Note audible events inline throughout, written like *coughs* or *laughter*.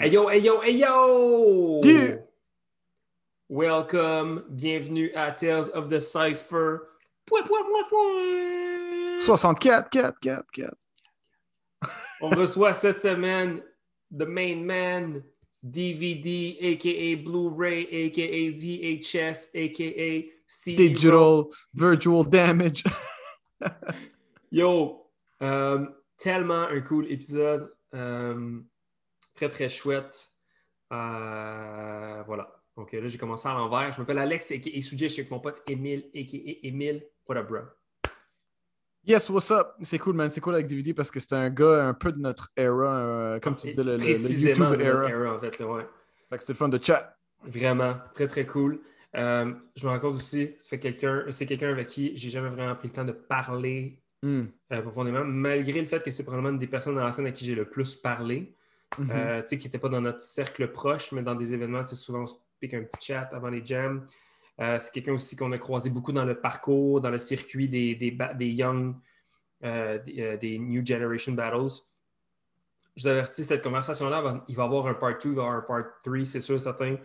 Hey yo, hey yo, hey yo! Yeah. Welcome, bienvenue à Tales of the Cypher. Point, point, point, point. 64, 4, 4, 4. On reçoit cette semaine The Main Man, DVD, aka Blu-ray, aka VHS, aka CD. Digital, virtual damage. *laughs* Yo, euh, tellement un cool épisode. Euh, très, très chouette. Euh, voilà. Donc là, j'ai commencé à l'envers. Je m'appelle Alex, a.k.a. Sujet. Je suis avec mon pote Emile, a.k.a. Emile. What up, bro? Yes, what's up? C'est cool, man. C'est cool avec DVD parce que c'est un gars un peu de notre era, euh, comme tu disais, le, YouTube de notre era. era, en fait. là, ouais. Fait que c'était le fun de chat. Vraiment, très, très cool. Euh, je me rends compte aussi, quelqu'un, c'est quelqu'un avec qui j'ai jamais vraiment pris le temps de parler Hmm. euh, profondément, malgré le fait que c'est probablement une des personnes dans la scène à qui j'ai le plus parlé. Euh, sais, qui n'était pas dans notre cercle proche, mais dans des événements, souvent on se pique un petit chat avant les jams. Euh, c'est quelqu'un aussi qu'on a croisé beaucoup dans le parcours, dans le circuit des, des, des Young, euh, des, des New Generation Battles. Je vous avertis, cette conversation-là, il va y avoir un part 2, il va y avoir un part 3, c'est sûr, certain,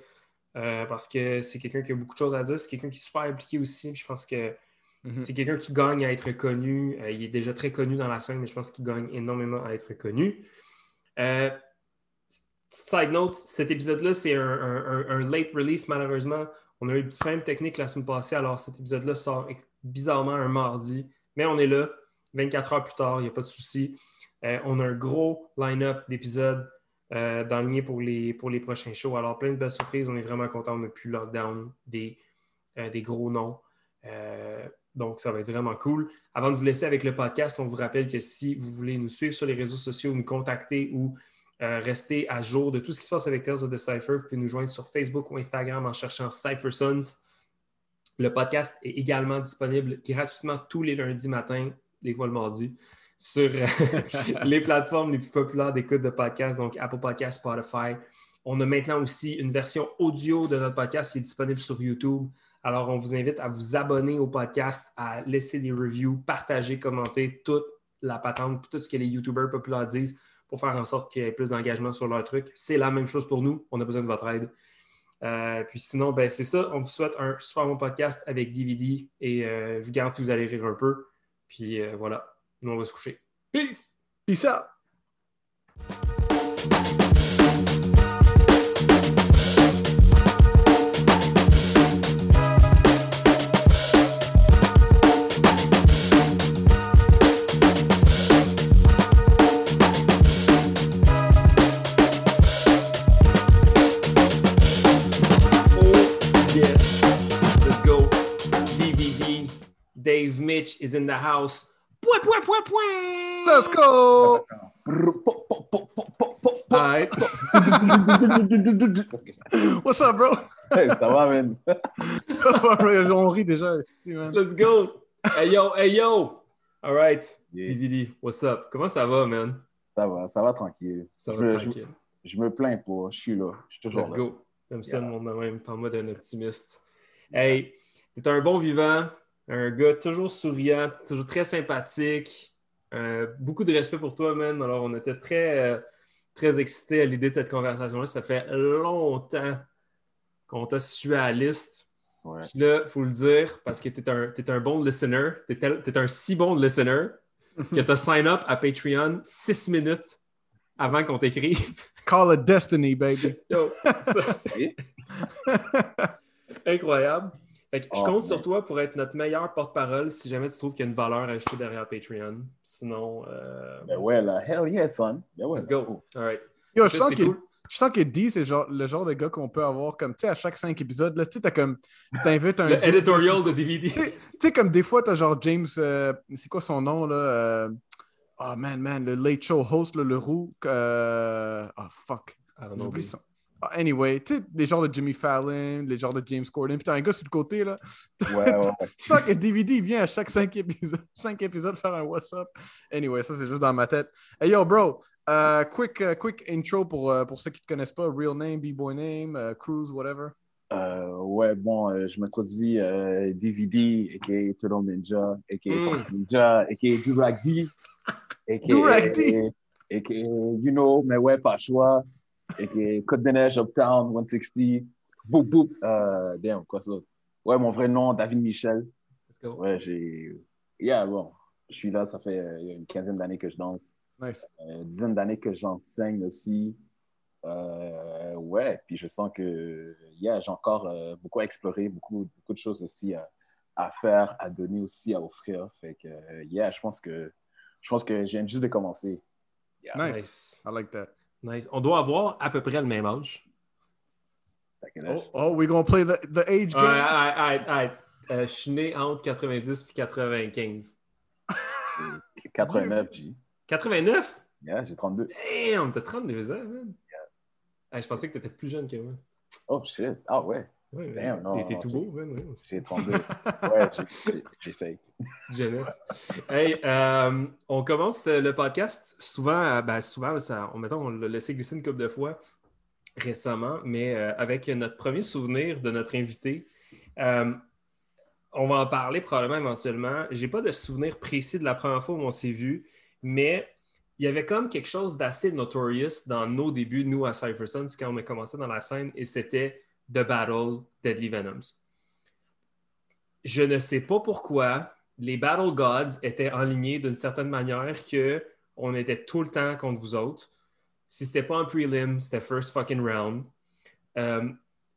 parce que c'est quelqu'un qui a beaucoup de choses à dire, c'est quelqu'un qui est super impliqué aussi. Je pense que Mhm. c'est quelqu'un qui gagne à être connu. Euh, il est déjà très connu dans la scène, mais je pense qu'il gagne énormément à être connu. Euh, petite side note, cet épisode-là, c'est un, late release, malheureusement. On a eu un petit problème technique la semaine passée, alors cet épisode-là sort bizarrement un mardi. Mais on est là, 24 heures plus tard, il n'y a pas de souci. Euh, on a un gros line-up d'épisodes euh, dans le lien pour les, pour les prochains shows. Alors, plein de belles surprises. On est vraiment content. On a pu lockdown des, euh, des gros noms. Donc, ça va être vraiment cool. Avant de vous laisser avec le podcast, on vous rappelle que si vous voulez nous suivre sur les réseaux sociaux, nous contacter ou euh, rester à jour de tout ce qui se passe avec Tales of the Cypher, vous pouvez nous joindre sur Facebook ou Instagram en cherchant Cypher Sons. Le podcast est également disponible gratuitement tous les lundis matins, des fois le mardi, sur euh, *laughs* les plateformes les plus populaires d'écoute de podcasts, donc Apple Podcasts, Spotify. On a maintenant aussi une version audio de notre podcast qui est disponible sur YouTube. Alors, on vous invite à vous abonner au podcast, à laisser des reviews, partager, commenter toute la patente, tout ce que les YouTubers populaires disent pour faire en sorte qu'il y ait plus d'engagement sur leur truc. C'est la même chose pour nous. On a besoin de votre aide. Euh, puis sinon, ben, c'est ça. On vous souhaite un super bon podcast avec DVD et euh, je vous garantis que vous allez rire un peu. Puis euh, voilà, nous, on va se coucher. Peace! Peace out. Dave Mitch is in the house. Point, point, point, point. Let's go! Brr, pop, pop, pop, pop, pop, pop, pop. All right. *laughs* What's up, bro? Hey, ça va, man? *laughs* On rit déjà, man. Let's go. Hey yo, hey yo. All right. Yeah. DVD, what's up? Comment ça va, man? Ça va, ça va tranquille. Ça je, va me, tranquille. je, je me plains pas, je suis là. Je suis toujours Let's là. go. Comme ça, Yeah. le monde de même. Parle-moi d'un optimiste. Hey, t'es un bon vivant, un gars toujours souriant, toujours très sympathique. Euh, beaucoup de respect pour toi, man. Alors, on était très, euh, très excités à l'idée de cette conversation-là. Ça fait longtemps qu'on t'a suivi à la liste. Ouais. Puis là, il faut le dire, parce que t'es un, t'es un bon listener. T'es, tel- t'es un si bon listener que t'as *laughs* sign up à Patreon six minutes avant qu'on t'écrive. *laughs* Call it destiny, baby. Yo, ça, c'est *laughs* incroyable. Fait que je Oh, compte man. sur toi pour être notre meilleur porte-parole si jamais tu trouves qu'il y a une valeur ajoutée derrière Patreon. Sinon, euh, Ben ouais, là. Hell yeah, son. Ben ouais, let's là. go. All right. Yo, je sens que, cool. je sens que D, c'est genre, le genre de gars qu'on peut avoir comme, tu sais, à chaque cinq épisodes, là, tu sais, t'as comme, t'invites un. Le editorial de DVD. Tu sais, comme des fois, t'as genre James, euh, c'est quoi son nom, là? euh, Oh man, man, le late show host, là, le roux. euh, Oh fuck. I don't know, J'oublie son. Ah, anyway, tu sais, les genres de Jimmy Fallon, les genres de James Corden. T'as un gars sur le côté, là. Ouais, ouais, ouais. *laughs* Je sens que DVD il vient à chaque cinq épisodes, *laughs* cinq épisodes faire un What's up. Anyway, ça c'est juste dans ma tête. Hey yo, bro, euh, quick, euh, quick intro pour, euh, pour ceux qui ne te connaissent pas. Real name, B-boy name, euh, cruise, whatever. Euh, ouais, bon, euh, je m'introduis euh, DVD, a.k.a. Turtle Ninja, a.k.a. Mm. Ninja, a.k.a. Durag D, a.k.a. *laughs* Durag D. a.k.a. you know, mais ouais, pas choix. Et que Côte-des-Neiges, Uptown, 160. Boop, boop. Euh, damn, quoi ça? Ouais, mon vrai nom, David Michel. Let's go. Ouais, j'ai. Yeah, bon. Je suis là, ça fait euh, une quinzaine d'années que je danse. Nice. Euh, Une dizaine d'années que j'enseigne aussi. Euh, ouais, puis je sens que yeah, j'ai encore euh, beaucoup à explorer, beaucoup, beaucoup de choses aussi à, à faire, à donner aussi, à offrir. Fait que, yeah, je pense que je pense que je viens juste de commencer. Yeah. Nice. I like that. Nice. On doit avoir à peu près le même âge. Oh, oh, we gonna play the, the age game? Euh, je suis né entre 90 et 95. 89, G. 89? Yeah, j'ai 32. Damn, t'as 32 ans, man. Hey, je pensais que t'étais plus jeune que moi. Oh shit. Ah ouais, Non, t'es- tout beau. Ouais, *laughs* j'ai 32. ouais, j'essaye. petite jeunesse. Hey, euh, on commence euh, le podcast. Souvent, euh, ben, souvent ça, on, mettons, on l'a laissé glisser une couple de fois récemment, mais euh, avec notre premier souvenir de notre invité. Euh, on va en parler probablement éventuellement. J'ai pas de souvenir précis de la première fois où on s'est vu, mais il y avait comme quelque chose d'assez notorious dans nos débuts, nous à Cypher Sons, quand on a commencé dans la scène, et c'était The Battle Deadly Venoms. Je ne sais pas pourquoi les Battle Gods étaient alignés d'une certaine manière que on était tout le temps contre vous autres. Si c'était pas un prelim, c'était first fucking round. Euh,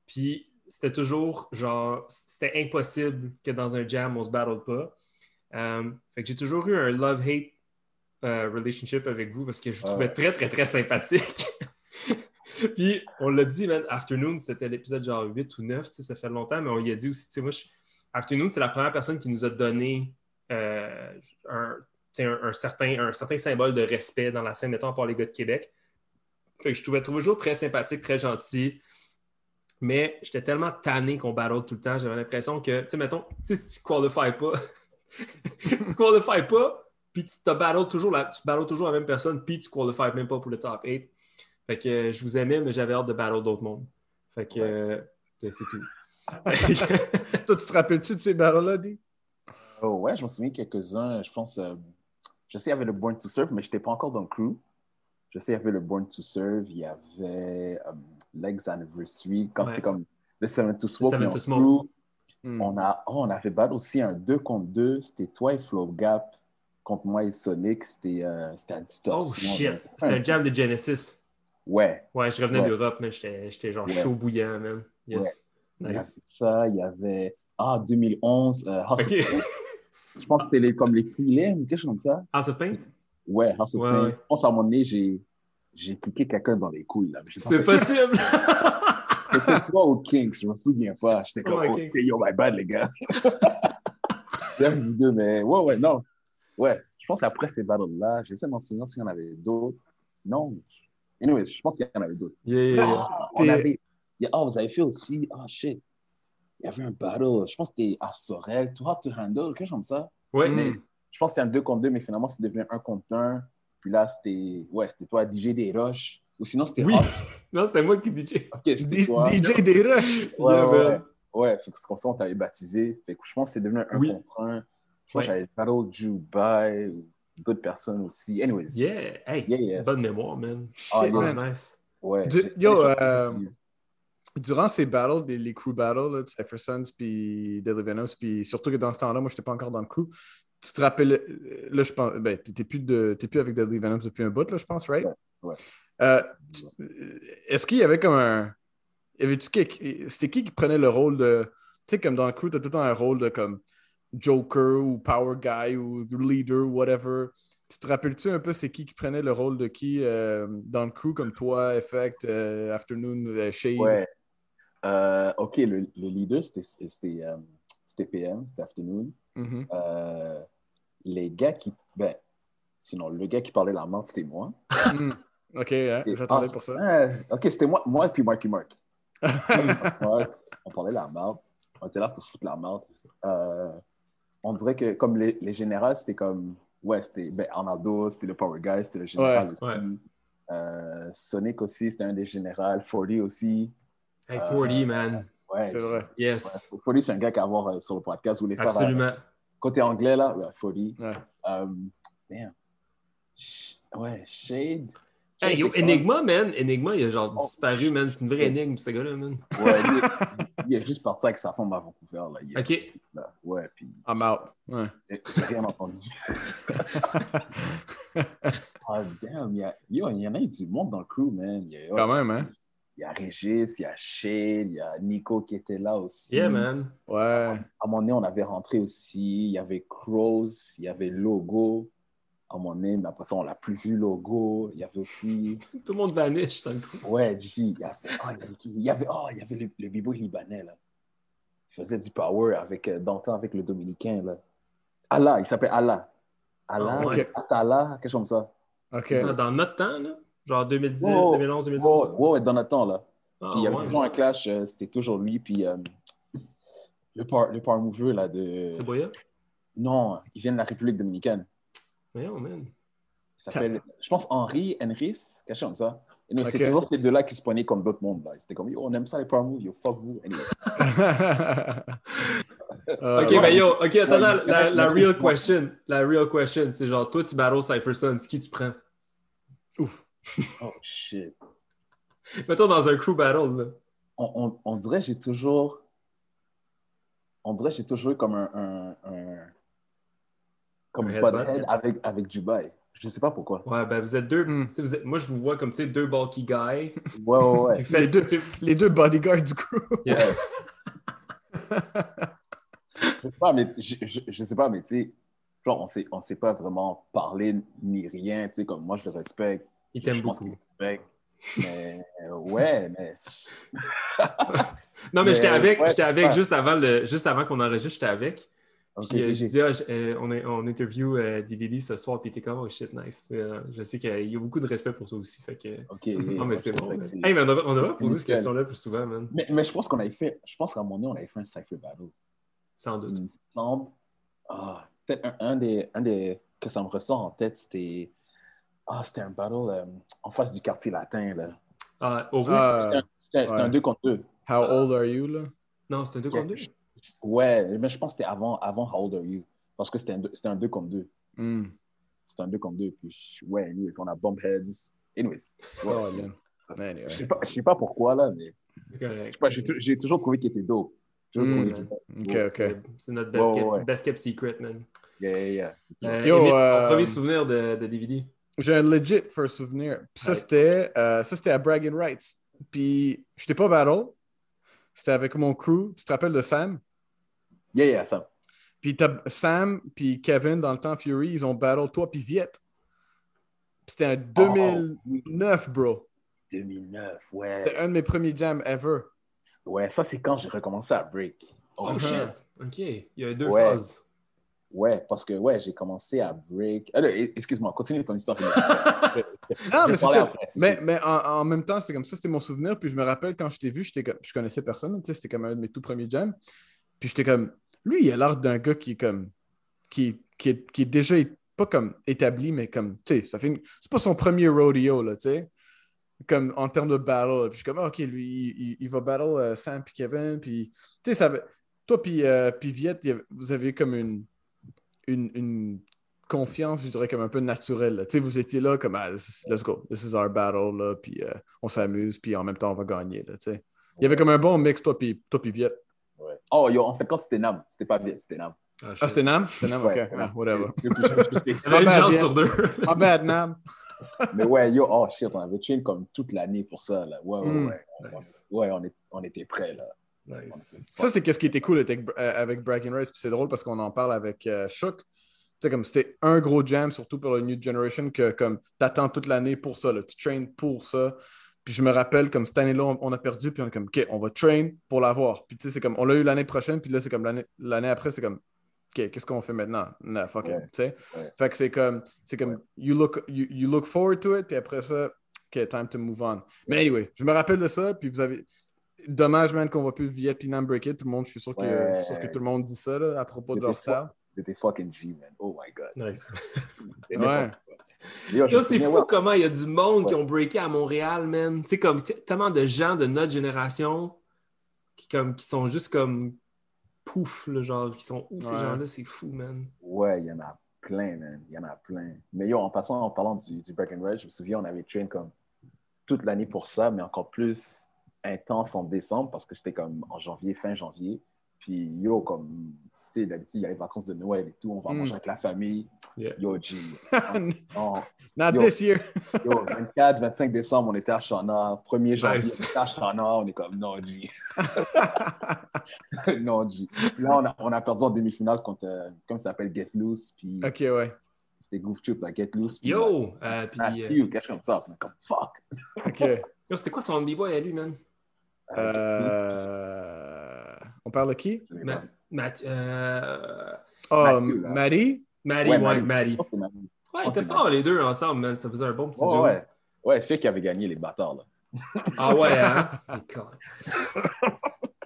Puis c'était toujours genre, c'était impossible que dans un jam on se battle pas. Euh, fait que j'ai toujours eu un love-hate euh, relationship avec vous parce que je vous Ah trouvais très, très, très sympathique. *laughs* Puis on l'a dit, man, Afternoon, c'était l'épisode genre 8 ou 9, tu sais, ça fait longtemps, mais on y a dit aussi, tu moi, Afternoon, c'est la première personne qui nous a donné euh, un, certain, un certain symbole de respect dans la scène, mettons, par les gars de Québec. Fait que je trouvais toujours très sympathique, très gentil. Mais j'étais tellement tanné qu'on battle tout le temps, j'avais l'impression que, mettons, si tu qualifies pas, *laughs* tu qualifies pas, puis tu te battles toujours tu battles toujours la même personne, puis tu qualifies même pas pour le top 8. Fait que euh, je vous aimais, mais j'avais hâte de battle d'autres mondes. Fait que euh, c'est tout. *laughs* Toi, tu te rappelles-tu de ces battles-là, D? Oh, ouais, je me souviens quelques-uns. Je pense, euh, je sais, il y avait le Born to Serve, mais je n'étais pas encore dans le crew. Je sais, il y avait le Born to Serve, il y avait euh, Legs Anniversary, quand Ouais. c'était comme le Seven to Smoke. Seven mais to en Smoke. crew. Hmm. On, a, oh, on avait battu aussi un 2 contre 2. C'était toi et Flow Gap contre moi et Sonic. C'était euh, c'était à distorsion. oh shit! C'était un jam de Genesis. Ouais. Ouais, je revenais Ouais. d'Europe, mais j'étais genre Ouais. chaud bouillant, man. Yes. Il y avait Nice. ça, il y avait. Ah, 2011. euh, House of. *laughs* Je pense que c'était comme les prelims, quelque chose comme ça. House of Paint? Ouais, House of Ouais, Pain. ouais. Je pense à un moment donné, j'ai j'ai cliqué quelqu'un dans les couilles. là. pas C'est possible! *laughs* C'était toi au Kings, je me souviens pas. J'étais comme, oh, Kings. yo, my bad, les gars. *laughs* Deux, mais ouais, ouais, non. Ouais, je pense qu'après ces battles-là, j'essaie de m'en souvenir s'il y en avait d'autres. Non. Anyways, je pense qu'il y en avait d'autres. Yeah, yeah, yeah. Ah, on avait... il y a- Ah, vous avez fait aussi... Ah, shit. Il y avait un battle. Je pense que c'était à Sorel, Too Hot to Handle, quelque chose comme ça? Ouais. Hmm. Je pense que c'était un 2 contre 2, mais finalement, c'est devenu un contre 1. Puis là, c'était... Ouais, c'était toi, DJ des Rush. Ou sinon, c'était... Oui. *laughs* Non, c'était moi qui DJ. Ok, c'était toi. DJ des Rush. Ouais, Yeah, ouais, ouais. Fait que c'est comme ça on t'avait baptisé. Fait que je pense que c'est devenu un Oui. contre un. Je pense que j'avais battle Dubai ou d'autres personnes aussi. Anyways. Yeah! Hey, Yeah, une bonne mémoire, man. Ah, Shit, yeah. man, nice. Ouais. Du- yo, euh, Durant ces battles, les, les crew battles, Sons puis Deadly Venoms, puis surtout que dans ce temps-là, moi, je n'étais pas encore dans le crew. Tu te rappelles, euh, là, je pense, ben, t'es plus, de, t'es plus avec Deadly Venoms depuis un bout, là, je pense, right? Ouais, ouais. Euh, tu- Est-ce qu'il y avait comme un. C'était qui qui prenait le rôle de. Tu sais, comme dans le crew, t'as tout le temps un rôle de comme Joker ou Power Guy ou Leader, whatever. Tu te rappelles-tu un peu c'est qui qui prenait le rôle de qui euh, dans le crew comme toi, Effect, euh, Afternoon, euh, Shade? Ouais. Euh, ok, le, le leader, c'était PM, c'était Afternoon. Mhm. Euh, les gars qui. Ben, sinon, le gars qui parlait la menthe, c'était moi. Mm. Ok, hein, j'attendais ah, pour ça. ok, c'était moi, moi et puis *laughs* Marky Mark. On parlait la merde. On était là pour foutre la merde. Euh, on dirait que comme les, les générales, c'était comme. Ouais, c'était ben, Arnaldo, c'était le Power Guy, c'était le général aussi. ouais. Euh, Sonic aussi, c'était un des générales. 40 aussi. Hey, 40, man. Ouais, C'est vrai. Yes. Ouais, 40, c'est un gars qu'à voir euh, sur le podcast. Les faire, euh, Absolument. côté anglais, là, ouais, 40. Ouais. Euh, damn. Sh- Ouais, Shade. Hey, yo, Enigma, man. Enigma, il a genre Oh. disparu, man. C'est une vraie énigme, ce gars-là, man. Ouais, lui, il est juste parti avec sa femme à Vancouver. Là. Il Ok. juste là. Ouais. I'm out. Ouais. J'ai rien entendu. Ah, damn, il y, a, yo, il y en a eu du monde dans le crew, man. Il y a, Quand même, hein? il y a Régis, il y a Shane, il y a Nico qui était là aussi. Yeah, man. Ouais. À un moment donné, on avait rentré aussi. Il y avait Crows, il y avait Logo. À un moment donné, mais après ça, on l'a plus vu, Logo. Il y avait aussi. Tout le monde vanish dans le coup. Ouais, G. Y avait, oh, il y avait, oh, il y avait le, le bibo libanais, là. Il faisait du power avec, euh, dans le temps avec le Dominicain, là. Allah, il s'appelle Allah. Allah, Ah, ouais. Atala, quelque chose comme ça. OK. Dans, dans notre temps, là? Genre 2010, Oh, 2011, Ouais, 2012. ouais, ouais, dans notre temps, là. Ah, Puis il y avait ouais. toujours un clash, euh, c'était toujours lui, puis euh, le, power, le power mover, là, de... C'est Boya? Non, il vient de la République dominicaine. Voyons, man. Il s'appelle, je pense, Henri Henris, quelque chose comme ça. Et donc, C'est toujours ces deux-là qui se prenaient comme d'autres mondes, là. C'était comme, yo, on aime ça les power moves, yo, fuck vous. Anyway. *laughs* Euh, Ok, ouais. ben yo, ok, attends, Ouais, la, la, real question, la real question, c'est genre, toi, tu battles Cypher Sons, qui tu prends? *laughs* Oh, shit. Mettons dans un crew battle, là. On, on, on dirait j'ai toujours... On dirait j'ai toujours eu comme un... un, un- comme Un butthead avec, avec Dubaï. Je sais pas pourquoi. Ouais, ben vous êtes deux. Tu sais, vous êtes- moi, je vous vois comme, tu sais, deux bulky guys. Ouais, ouais, ouais. *laughs* Les deux. Les deux bodyguards du crew. yeah. *laughs* je sais pas, mais je, je, je sais pas, mais tu sais, genre, on s'est, on s'est pas vraiment parlé ni rien, tu sais, comme moi, je le respecte. Je t'aiment pense beaucoup. qu'il me respecte. Mais euh, ouais, mais. Non, mais, Mais, j'étais avec, ouais, j'étais avec ouais. juste avant, le, juste avant qu'on enregistre, j'étais avec. Puis euh, je dis, ah, euh, on, est, on interview euh, DVD ce soir, puis t'es comme, oh shit, nice. Euh, je sais qu'il y a- beaucoup de respect pour ça aussi. Fait que... Ok, *laughs* Non, mais c'est je bon. Hey, mais on devrait, on poser cette question-là plus souvent, man. mais, mais je pense qu'on avait fait, je pense qu'à un moment donné, on avait fait un Cypher Battle. Sans doute. Il me semble. Ah, peut-être un, un des, un des. que ça me ressort en tête, c'était. Ah, c'était un battle euh, en face du quartier latin, là. Ah, au Ah, C'était un ouais. 2 contre 2. how old are you, là? Non, c'était un 2 contre 2. Ouais, mais je pense que c'était avant, avant How Old Are You? Parce que c'était un, deux- c'était un 2 contre 2. Hmm. C'était un 2 contre 2. Puis, je- ouais, anyways, on a Bumpheads. Anyways. Ouais, Oh, c'est- man. je sais pas, je sais pas pourquoi, là, mais je sais pas, j'ai tou- j'ai toujours trouvé qu'il était dope. J'ai toujours Mm. trouvé qu'il Ok, Ouais, ok. C'est- C'est notre best, Ouais, kept, ouais, kept secret, man. Yeah, yeah, yeah. Euh, Yo, euh, premier souvenir de, de DVD. J'ai un legit first souvenir. Puis ça, c'était euh, ça, c'était à Bragging Rights. Puis j'étais pas battle. C'était avec mon crew. Tu te rappelles de Sam? Yeah, yeah, ça. Puis t'as Sam puis Kevin, dans le temps Fury, ils ont battle toi puis Viet. Puis C'était en 2009, bro. 2009, ouais. C'était un de mes premiers jams ever. Ouais, ça, c'est quand j'ai recommencé à break. Oh, Uh-huh. shit. OK. Il y a deux Ouais. phases. Ouais, parce que, ouais, j'ai commencé à break. Ah, non, excuse-moi, continue ton histoire. *laughs* Non, mais après, Mais, mais en, en même temps, c'était comme ça, c'était mon souvenir. Puis je me rappelle quand je t'ai vu, j'étais comme, je connaissais personne, tu sais, c'était comme un de mes tout premiers jams. Puis j'étais comme, lui, il a l'air d'un gars qui est comme, qui, qui, est, déjà pas comme établi, mais comme, tu sais, ça fait c'est pas son premier rodeo, là, tu sais, comme en termes de battle. Puis je suis comme, ah, ok, lui, il, va battle euh, Sam puis Kevin, puis, tu sais, ça, toi puis, euh, vous avez comme une, une, une confiance, je dirais, comme un peu naturelle. Tu sais, vous étiez là comme, ah, let's go, this is our battle, là, puis euh, on s'amuse, puis en même temps, on va gagner. Il y avait comme un bon mix, toi puis toi puis Viet. Ouais. Oh, yo, en fait, quand c'était Nam, c'était pas vite, c'était Nam. Ah, Ah, c'était Nam? C'était Nam, ok. Ouais, whatever. *laughs* Il y avait une chance bien. sur deux. My bad, Nam. *laughs* Mais ouais, yo, oh shit, on avait train comme toute l'année pour ça, là. Ouais, ouais, Mm. ouais. Nice. Ouais, on, est, on était prêts, là. Nice. Ça, c'est qu'est-ce qui était cool avec, euh, avec Bragging Rights. Puis c'est drôle parce qu'on en parle avec euh, Shook. Tu sais, comme c'était un gros jam, surtout pour le New Generation, que comme t'attends toute l'année pour ça, là. tu traînes pour ça. Puis je me rappelle, comme cette année-là, on, on a perdu, puis on est comme, OK, on va train pour l'avoir. Puis tu sais, c'est comme, on l'a eu l'année prochaine, puis là, c'est comme l'année l'année après, c'est comme, OK, qu'est-ce qu'on fait maintenant? Nah, fuck Ouais. it, tu sais. Ouais. Fait que c'est comme, c'est comme, you, look, you, you look forward to it, puis après ça, OK, time to move on. Mais anyway, je me rappelle de ça, puis vous avez. Dommage, man, qu'on voit plus Viet puis Nam Break It. Tout le monde, je suis sûr que, Ouais. je suis sûr que tout le monde dit ça là, à propos de leur C'était style. C'était fucking G, man. Oh my god. Nice. *laughs* Ouais. C'est fou ouais, comment il y a du monde qui ont breaké à Montréal, man. Tu sais, comme tellement de gens de notre génération qui, comme, qui sont juste comme pouf, là, genre, qui sont où ces gens-là, c'est fou, man. Ouais, il y en a plein, man. Il y en a plein. Mais yo, en passant, en parlant du, du Breckenridge, je me souviens, on avait train comme toute l'année pour ça, mais encore plus intense en décembre parce que c'était comme en janvier, fin janvier. Puis yo, comme, tu sais, d'habitude, il y a les vacances de Noël et tout, on va Mm. manger avec la famille. Yeah. Yo, G. *laughs* non, Not Yo. this year. Yo, 24, 25 décembre, on était à Chana. 1er janvier, Nice. on était à Chana. On est comme, non, G. *laughs* non, G. Puis là, on a, on a perdu en demi-finale contre, euh, comme ça s'appelle, Get Loose. Puis ok, ouais. c'était Goof Trip, là, Get Loose. puis Yo! euh, puis, Matthew, euh, quelque chose comme ça. Puis on est comme, fuck. Ok. *laughs* yo, c'était quoi son B-boy à lui, man? Euh, Euh, On parle de qui? Sais euh, Oh, Matthew, là. Maddie? Maddie, Ouais, ouais. Je Matthew. Ouais, ils étaient forts les deux ensemble, man. Ça faisait un bon petit Ouais, duo. ouais. Ouais, c'est eux qui avaient gagné les bâtards, là. *laughs* Ah ouais, hein? *laughs* D'accord.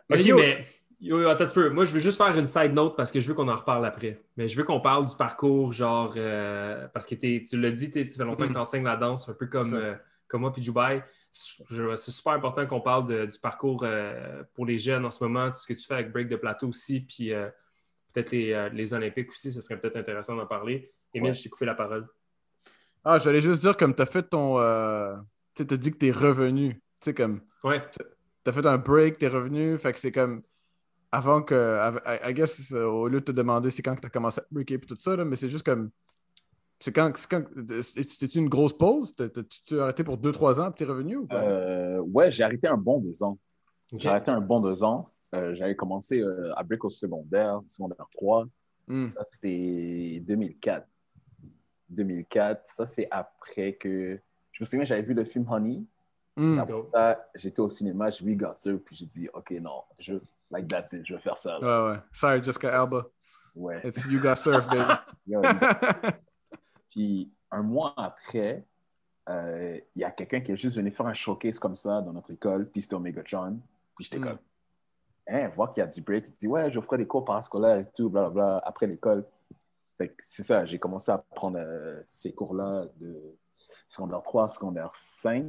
Mais Ok, yo- mais yo, yo, attends un peu. Moi, je veux juste faire une side note parce que je veux qu'on en reparle après. Mais je veux qu'on parle du parcours, genre, euh, parce que t'es- tu l'as dit, ça fait longtemps que tu enseignes la danse, un peu comme, euh, comme moi puis Dubaï. C'est super important qu'on parle de- du parcours euh, pour les jeunes en ce moment, tout ce que tu fais avec Break de Plateau aussi, puis euh, peut-être les, euh, les Olympiques aussi, ce serait peut-être intéressant d'en parler. Émile, Ouais. je t'ai coupé la parole. Ah, j'allais juste dire, comme t'as fait ton. Tu sais, t'as dit que t'es revenu. Tu sais, comme. Ouais. T'as fait un break, t'es revenu. Fait que c'est comme. Avant que. I guess, au lieu de te demander c'est quand que t'as commencé à breaker et tout ça, là, mais c'est juste comme. C'est quand. c'est quand... C'était-tu une grosse pause? T'as- T'as-tu arrêté pour 2-3 ans puis t'es revenu ou? Euh, ouais, j'ai arrêté un bon deux ans. J'ai arrêté un bon deux ans. Euh, J'avais commencé euh, à break au secondaire, secondaire 3. Hmm. Ça, c'était 2004. 2004, ça, c'est après que... Je me souviens, j'avais vu le film Honey. Ça, J'étais au cinéma, j'ai vu Godser, puis j'ai dit, OK, non, je, like that's it, je vais faire ça. là. Ouais, ouais. Sorry, Jessica Alba. Ouais. It's you got surf, baby. *laughs* Yo, Puis un mois après, euh, il y a quelqu'un qui est juste venu faire un showcase comme ça dans notre école, puis c'était au Megatron. Puis j'étais Mm. comme, hein, voir qu'il y a du break. Il dit, ouais, je ferai des cours parascolaires et tout, blablabla, après l'école. C'est ça, j'ai commencé à prendre euh, ces cours-là de secondaire 3, secondaire 5.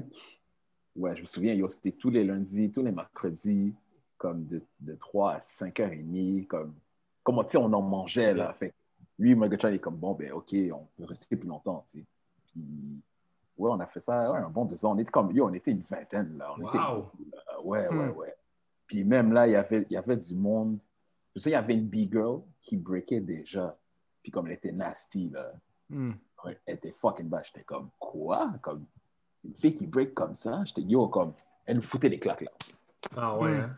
Ouais, je me souviens, c'était tous les lundis, tous les mercredis, comme de, de 3 à 5h30, comme, comme tu sais, on en mangeait, là. Fait lui, Megatron, il est comme, bon, ben, OK, on peut rester plus longtemps, tu sais. Puis, ouais, on a fait ça, ouais, un bon deux ans. On était comme, yo, on était une vingtaine, là. On Wow. là. Ouais, ouais, Hmm. ouais. Puis même là, il y avait, il y avait du monde. Je sais, il y avait une B-girl qui breakait déjà. Puis comme elle était nasty, là. Hmm. Elle était fucking bad. J'étais comme, quoi? Comme, une fille qui break comme ça? J'étais, yo, comme, elle nous foutait des claques, là. Ah ouais, Hmm. hein?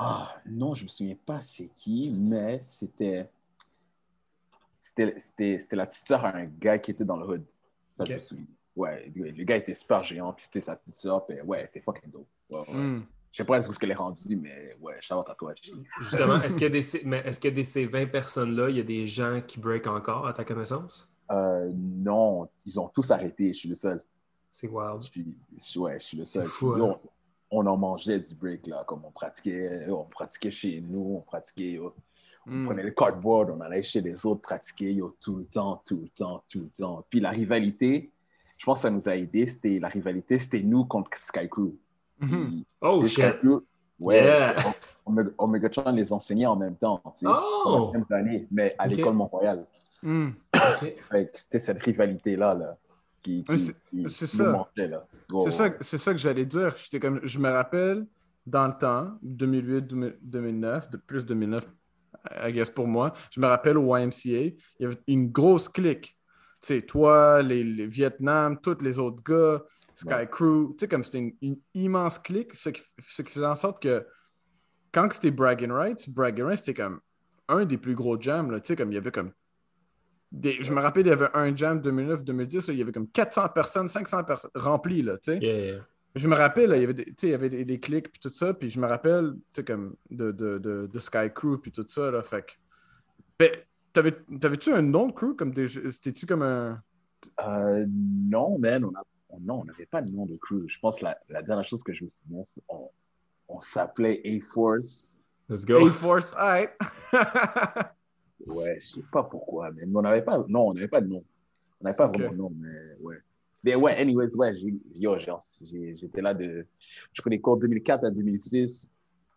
Ah, non, je me souviens pas c'est qui, mais c'était. C'était la petite sœur à un gars qui était dans le hood. Ça, je me souviens. Ouais, le gars était super géant, puis c'était sa petite sœur, puis ouais, était fucking dope. Ouais, ouais. Hmm. Je sais pas ce qu'elle est rendue, mais ouais, shout out à toi. Justement, est-ce *laughs* qu'il y a des, mais est-ce qu'il y a des ces 20 personnes-là, il y a des gens qui break encore à ta connaissance? Euh, non, ils ont tous arrêté, je suis le seul. C'est wild. Je suis, ouais, je suis le seul. C'est fou, hein? On, en mangeait du break, là, comme on pratiquait, on pratiquait chez nous, on pratiquait, yo. on Hmm. prenait le cardboard, on allait chez les autres pratiquer, yo, tout le temps, tout le temps, tout le temps. Puis la rivalité, je pense que ça nous a aidé, c'était la rivalité, c'était nous contre Sky Crew. Mhm. Oh shit! Sky Crew, ouais, Yeah. Omega- Omegatron les enseignait en même temps, tu sais, Oh! dans les mêmes années, mais à l'école Mont-Royal. Hmm. *coughs* C'était cette rivalité-là là, qui, qui, c'est- qui c'est nous ça. Oh, C'est ça, ouais. c'est ça que j'allais dire. J'étais comme, je me rappelle dans le temps, 2008, 2000 2009, de plus 2009, I guess pour moi. Je me rappelle au YMCA, il y avait une grosse clique. Tu sais, toi, les, les Vietnam, tous les autres gars, Sky Ouais. Crew, tu sais, comme c'était une, une immense clique, ce qui, ce qui faisait en sorte que quand c'était Bragging Rights, Bragging Rights, c'était comme un des plus gros jams, tu sais, comme il y avait comme des- je me rappelle, il y avait un jam 2009-2010, là, il y avait comme 400 personnes, 500 personnes remplies, là, tu sais. Yeah, yeah. Je me rappelle, là, il y avait des, tu sais, il y avait des, des clics puis tout ça, puis je me rappelle, tu sais, comme de, de, de, de Sky Crew puis tout ça, là, fait que... Ben, t'avais- t'avais-tu un nom de crew, comme des... C'était-tu comme un... Euh, non, man, on a, on- non, on n'avait pas de nom de crew. Je pense que la, la dernière chose que je me souviens, c'est on, on s'appelait A-Force. Let's go. A-Force, alright! *laughs* Ouais, je sais pas pourquoi, mais on n'avait pas, non, on n'avait pas de nom. On n'avait pas vraiment de nom, mais ouais. Mais ouais, anyways, ouais, j'ai, yo, j'étais là de, je des cours de 2004 à 2006,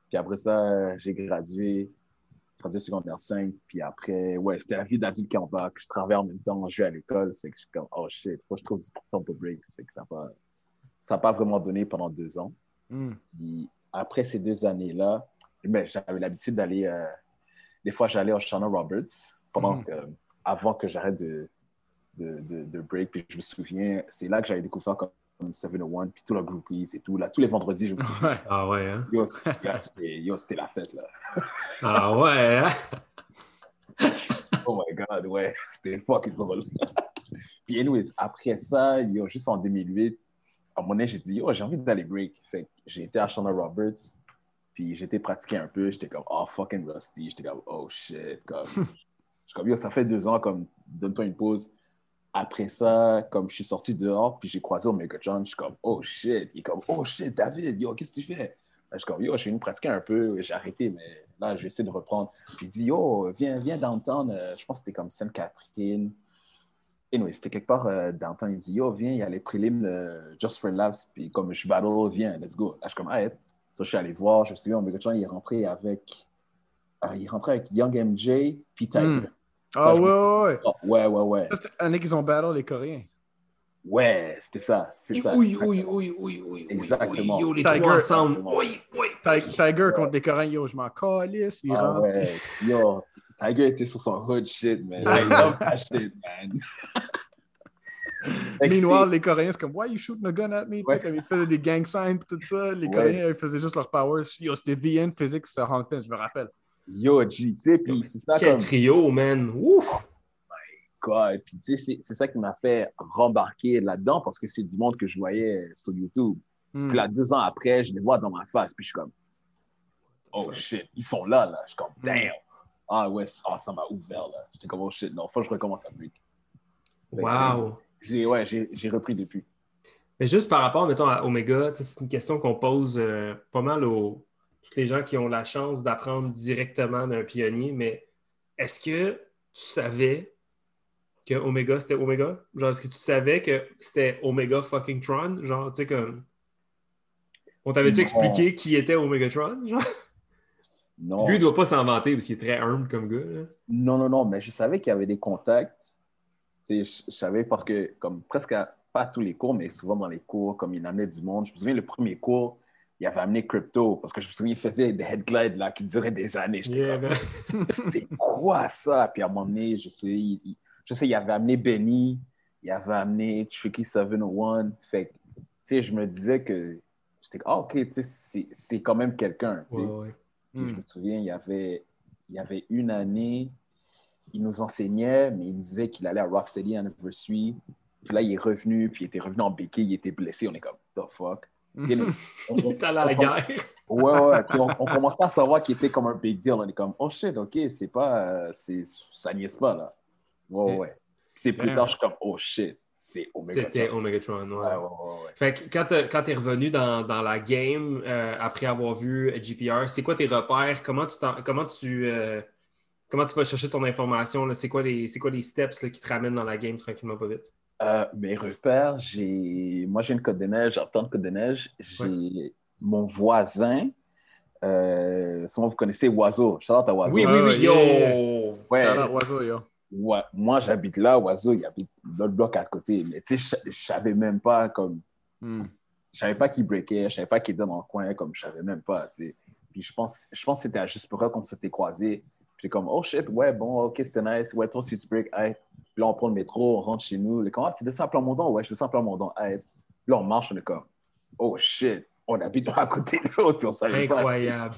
puis après ça, j'ai gradué. traduit secondaire 5. Puis après, ouais, c'était la vie d'adulte qui embarque. Je travaille en même temps, je vais à l'école. Fait que je suis comme, oh shit, faut que je trouve du temps pour break. Fait que ça n'a pas, ça pas vraiment donné pendant deux ans. Hmm. Puis après ces deux années-là, j'avais l'habitude d'aller. euh, des fois, j'allais au Shannon Roberts pendant que- avant que j'arrête de, de, de, de break. Puis je me souviens, c'est là que j'avais découvert comme, comme 701, puis tout le groupies et tout. Là, tous les vendredis, je me souviens. Ouais. Ah ouais, hein? Yo, c'était la fête, là. *laughs* Ah ouais, hein? Oh my God, ouais, c'était fucking drôle. *laughs* puis anyways, après ça, yo, juste en 2008, à moment donné, j'ai dit, yo, j'ai envie d'aller break. Fait que j'ai été à Shannon Roberts, puis j'étais pratiqué un peu. J'étais comme, oh, fucking rusty. J'étais comme, oh shit. Comme, *laughs* j'étais comme, yo, ça fait deux ans, comme, donne-toi une pause. Après ça, comme je suis sorti dehors, puis j'ai croisé Omega John, je suis comme, oh shit. Il est comme, oh shit, David, yo, qu'est-ce que tu fais? Je suis comme, yo, je suis venu pratiquer un peu, j'ai arrêté, mais là, j'essaie de reprendre. Puis il dit, yo, viens, viens downtown, euh, je pense que c'était comme Sainte-Catherine. Anyway, c'était quelque part euh, downtown. Il dit, yo, viens, il y a les prélims Just for Laughs. Puis comme je battle, viens, let's go. Là, je suis comme, ah, So, je suis allé voir, je me souviens, Omega John, il est rentré avec, euh, il est rentré avec Young MJ, puis Tiger. Hmm. Ah ouais, ouais, ouais. Oh, ouais, ouais, c'était l'année qu'ils ont battle les Coréens. Ouais, c'était ça, c'est ça. Oui, oui, oui, oui, oui, Exactement. yo, les Tiger. trois ensemble. Oui, oui. Ti- Tiger contre les Coréens, yo, je m'en calisse. Il Ah rentre. ouais, yo, Tiger était sur son hood shit, man. *laughs* I love that shit, man. Meanwhile, les Coréens, c'est comme, why you shooting a gun at me? Ouais. Comme ils faisaient des gang signs et tout ça. Les Ouais. Coréens, ils faisaient juste leur powers. Yo, c'était The End Physics sur Hongton, je me rappelle. Yo, G, tu sais, puis c'est ça Quel comme trio, man. Ouf. quoi. Et puis, tu sais, c'est- ça qui m'a fait rembarquer là-dedans parce que c'est du monde que je voyais sur YouTube. Hmm. Puis là, deux ans après, je les vois dans ma face, puis je suis comme, oh shit, ils sont là, là. Je suis comme, Mm. damn. Ah ouais, ah, ça m'a ouvert, là. J'étais comme, oh shit, non, faut que je recommence à break. Fait que, Wow. J'ai, ouais, repris depuis. Mais juste par rapport, mettons, à Omega, c'est une question qu'on pose euh, pas mal aux tous les gens qui ont la chance d'apprendre directement d'un pionnier, mais est-ce que tu savais que Omega, c'était Omega? Genre, est-ce que tu savais que c'était Omega fucking Tron? Genre, tu sais, comme... On t'avait-tu expliqué qui était Omegatron? Genre? Non, Lui, il doit pas s'en vanter parce qu'il est très humble comme gars. là. non, non, non, mais je savais qu'il y avait des contacts. Je, savais parce que, comme presque à- pas à tous les cours, mais souvent dans les cours, comme il amenait du monde. Je me souviens, le premier cours, il avait amené crypto parce que je me souviens, il faisait des head glides là, qui duraient des années. J'étais Yeah, comme, *laughs* c'est quoi ça? Puis à un moment donné, je sais, il, il- je sais, il avait amené Benny, il avait amené Tricky 701. Fait tu sais, je me disais que j'étais ah, ok, tu sais, c'est- quand même quelqu'un. Ouais, ouais. Je Hmm. me souviens, il y avait, il y avait une année, il nous enseignait, mais il nous disait qu'il allait à Rocksteady Anniversary. Puis là, il est revenu, puis il était revenu en béquille, il était blessé. On est comme, the fuck? *laughs* Nous, on- Il est allé à la guerre. Ouais, ouais. Puis on, on commençait à savoir qu'il était comme un big deal. On est comme, oh shit, ok, c'est pas, euh, c'est, ça niaise pas, là. Ouais, ouais, c'est plus tard, je suis comme, oh shit, c'est Omega. C'était. Omegatron, ouais. Ouais, ouais, ouais, ouais. Fait que quand t'es- quand tu es revenu dans, dans la game euh, après avoir vu GPR, c'est quoi tes repères? Comment tu, comment tu, euh, comment tu vas chercher ton information? là? C'est quoi les, c'est quoi les steps là, qui te ramènent dans la game tranquillement pas vite? Euh, mes repères, j'ai, moi, j'ai une côte de neige, j'entends une côte de neige. J'ai mon voisin, euh, souvent vous connaissez Oiseau. Shout out à Oiseau. Oui, oui, oui, ouais, yo! Ouais, Shout out Oiseau, yo. ouais. moi, j'habite là, Oiseau, il habite l'autre bloc à côté. Mais tu sais, je- savais même pas comme. Hmm. je savais pas qu'il breakait, je savais pas qu'il était dans le coin, comme je savais même pas, tu sais. Puis je pense, je pense que c'était à Juste pour eux qu'on s'était croisés. Puis comme, oh shit, ouais, bon, ok, c'était nice. Ouais, aussi tu break, hey. Puis là, on prend le métro, on rentre chez nous. Les comment, tu descends à Plamondon? Ouais, je descends à Plamondon, hey. Puis là, on marche, on est comme, oh shit, on habite à côté de l'autre, puis on savait pas. Incroyable.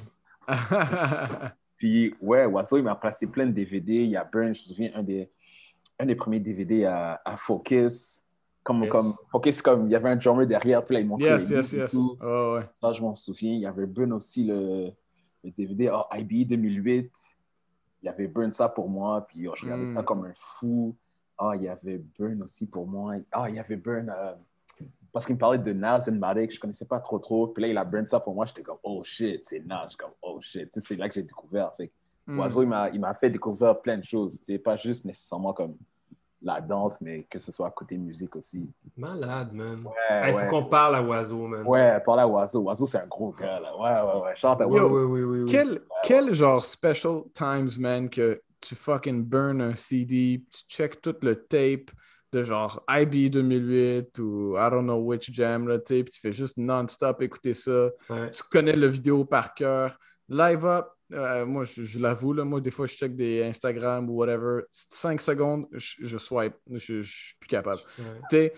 *laughs* Puis ouais, Oiseau, il m'a placé plein de DVD. Il y a Burn, je me souviens, un des, un des premiers DVD à, à Focus. Comme, Yes. comme, Focus, comme il y avait un drummer derrière, puis là, il montrait yes, les yes, yes. tout. Oh, ouais. Ça, je m'en souviens. Il y avait Burn aussi, le, le DVD ah, IBE 2008. Il y avait Burn ça pour moi, puis oh, je regardais Mm. ça comme un fou. Ah, il y avait Burn aussi pour moi. Ah, il y avait Burn... euh, parce qu'il me parlait de Nas et Matic, je ne connaissais pas trop trop. Puis là, il a burn ça pour moi. J'étais comme, oh shit, c'est Nas. Je comme, oh shit. C'est là que j'ai découvert. Fait Hmm. Oiseau, il m'a- il m'a fait découvrir plein de choses. Pas juste nécessairement comme la danse, mais que ce soit côté musique aussi. Malade, man. Ouais, Il faut qu'on parle à Oiseau, man. Ouais, parle à Oiseau. Oiseau, c'est un gros gars, là. Ouais, ouais, ouais. Chante à Oiseau. oui, oui, oui, oui. Quel, quel genre special times, man, que tu fucking burn un CD, tu check tout le tape de genre IB 2008 ou I don't know which jam, là, tu sais, puis tu fais juste non-stop écouter ça. Ouais. Tu connais le vidéo par cœur. Live up, euh, moi, je, je l'avoue, là, moi, des fois, je check des Instagram ou whatever. 5 secondes, je, je swipe. Je, je suis plus capable. Ouais.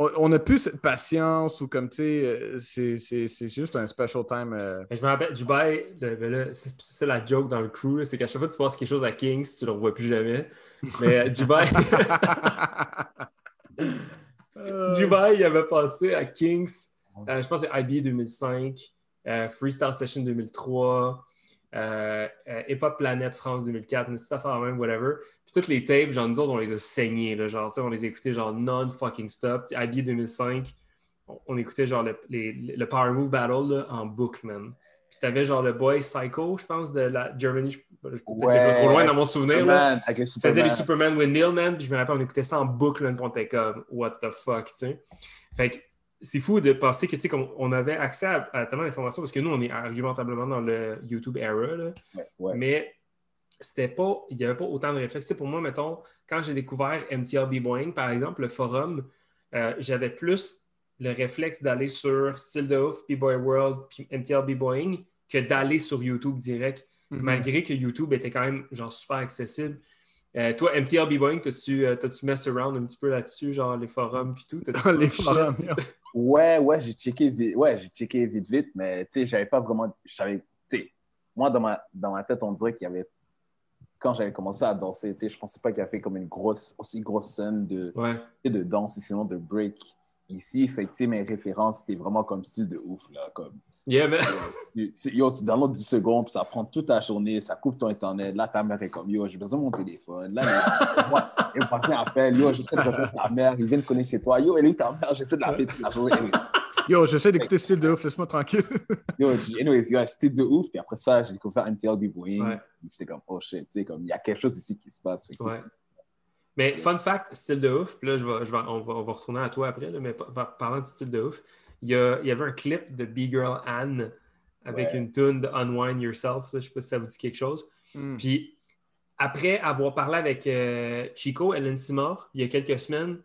On- n'a plus cette patience ou comme, tu sais, euh, c'est- juste un special time. euh, je me rappelle, Dubaï, ben c'est la joke dans le crew, c'est qu'à chaque fois que tu passes quelque chose à Kings, tu le revois plus jamais. Mais Dubaï, *laughs* *laughs* Dubaï, il avait passé à Kings, euh, je pense que c'est IBA 2005, euh, Freestyle Session 2003, euh, euh, Planet France 2004, une petite affaire même, whatever. Puis toutes les tapes, genre nous autres, on les a saignés, là, genre, tu sais, on les écoutait genre non-fucking stop. IBA 2005, on, on écoutait genre le, les- le Power Move Battle là, en boucle, man. Puis t'avais genre le boy Psycho, je pense, de la Germany. Je, peut-être que je vais trop loin dans mon souvenir, là. Superman, Il faisait les Superman with Neil, man, puis je me rappelle, on écoutait ça en boucle, man, puis on était comme, what the fuck, tu sais. Fait que c'est fou de penser que, tu sais, comme on avait accès à, à tellement d'informations, parce que nous, on est argumentablement dans le YouTube era, là, Ouais, ouais. mais c'était pas, il n'y avait pas autant de réflexes. Pour moi, mettons, quand j'ai découvert MTL B-Boing, par exemple, le forum, euh, j'avais plus le réflexe d'aller sur Still the Ouf, B-Boy World, puis MTL B-Boing, que d'aller sur YouTube direct Mhm. malgré que YouTube était quand même genre super accessible. Euh, toi, MTL B-Boing, t'as-tu euh, t'as-tu mess around un petit peu là-dessus, genre les forums puis tout? Les forums? *laughs* Ouais, ouais, j'ai checké vite, ouais, j'ai checké vite, vite, mais tu sais, j'avais pas vraiment, sais, moi, dans ma, dans ma tête, on dirait qu'il y avait, quand j'avais commencé à danser, tu sais, je pensais pas qu'il y avait comme une grosse, aussi grosse scène de, Ouais, de danse, sinon de break ici, fait que, tu sais, mes références, c'était vraiment comme style de ouf, là, comme, yeah, man. tu- c'est- yo, tu downloads 10 secondes, puis ça prend toute ta journée, ça coupe ton internet, là, ta mère est comme, yo, j'ai besoin de mon téléphone, là, il- moi, il me passe un appel, yo, j'essaie de rejoindre ta mère, il vient de connaître chez toi, yo, elle est où ta mère, j'essaie de l'appeler toute la journée, Anyway. Yo, j'essaie d'écouter style de ouf, laisse-moi tranquille. Yo, anyways, yo, c'était de ouf. Puis après ça, j'ai découvert MTL B-Boying. Ouais. J'étais comme, oh shit, tu sais, comme, il y a quelque chose ici qui se passe. Ouais. Mais fun fact, style de ouf, puis là, je vais, je vais- on, va, on va retourner à toi après, là, mais par- par- parlant de style de ouf, il y, a- il y avait un clip de B-Girl Anne avec Ouais. une tune de Unwind Yourself, là, je sais pas si ça vous dit quelque chose. Mm. Puis après avoir parlé avec euh, Chico, Ellen Simard, il y a quelques semaines,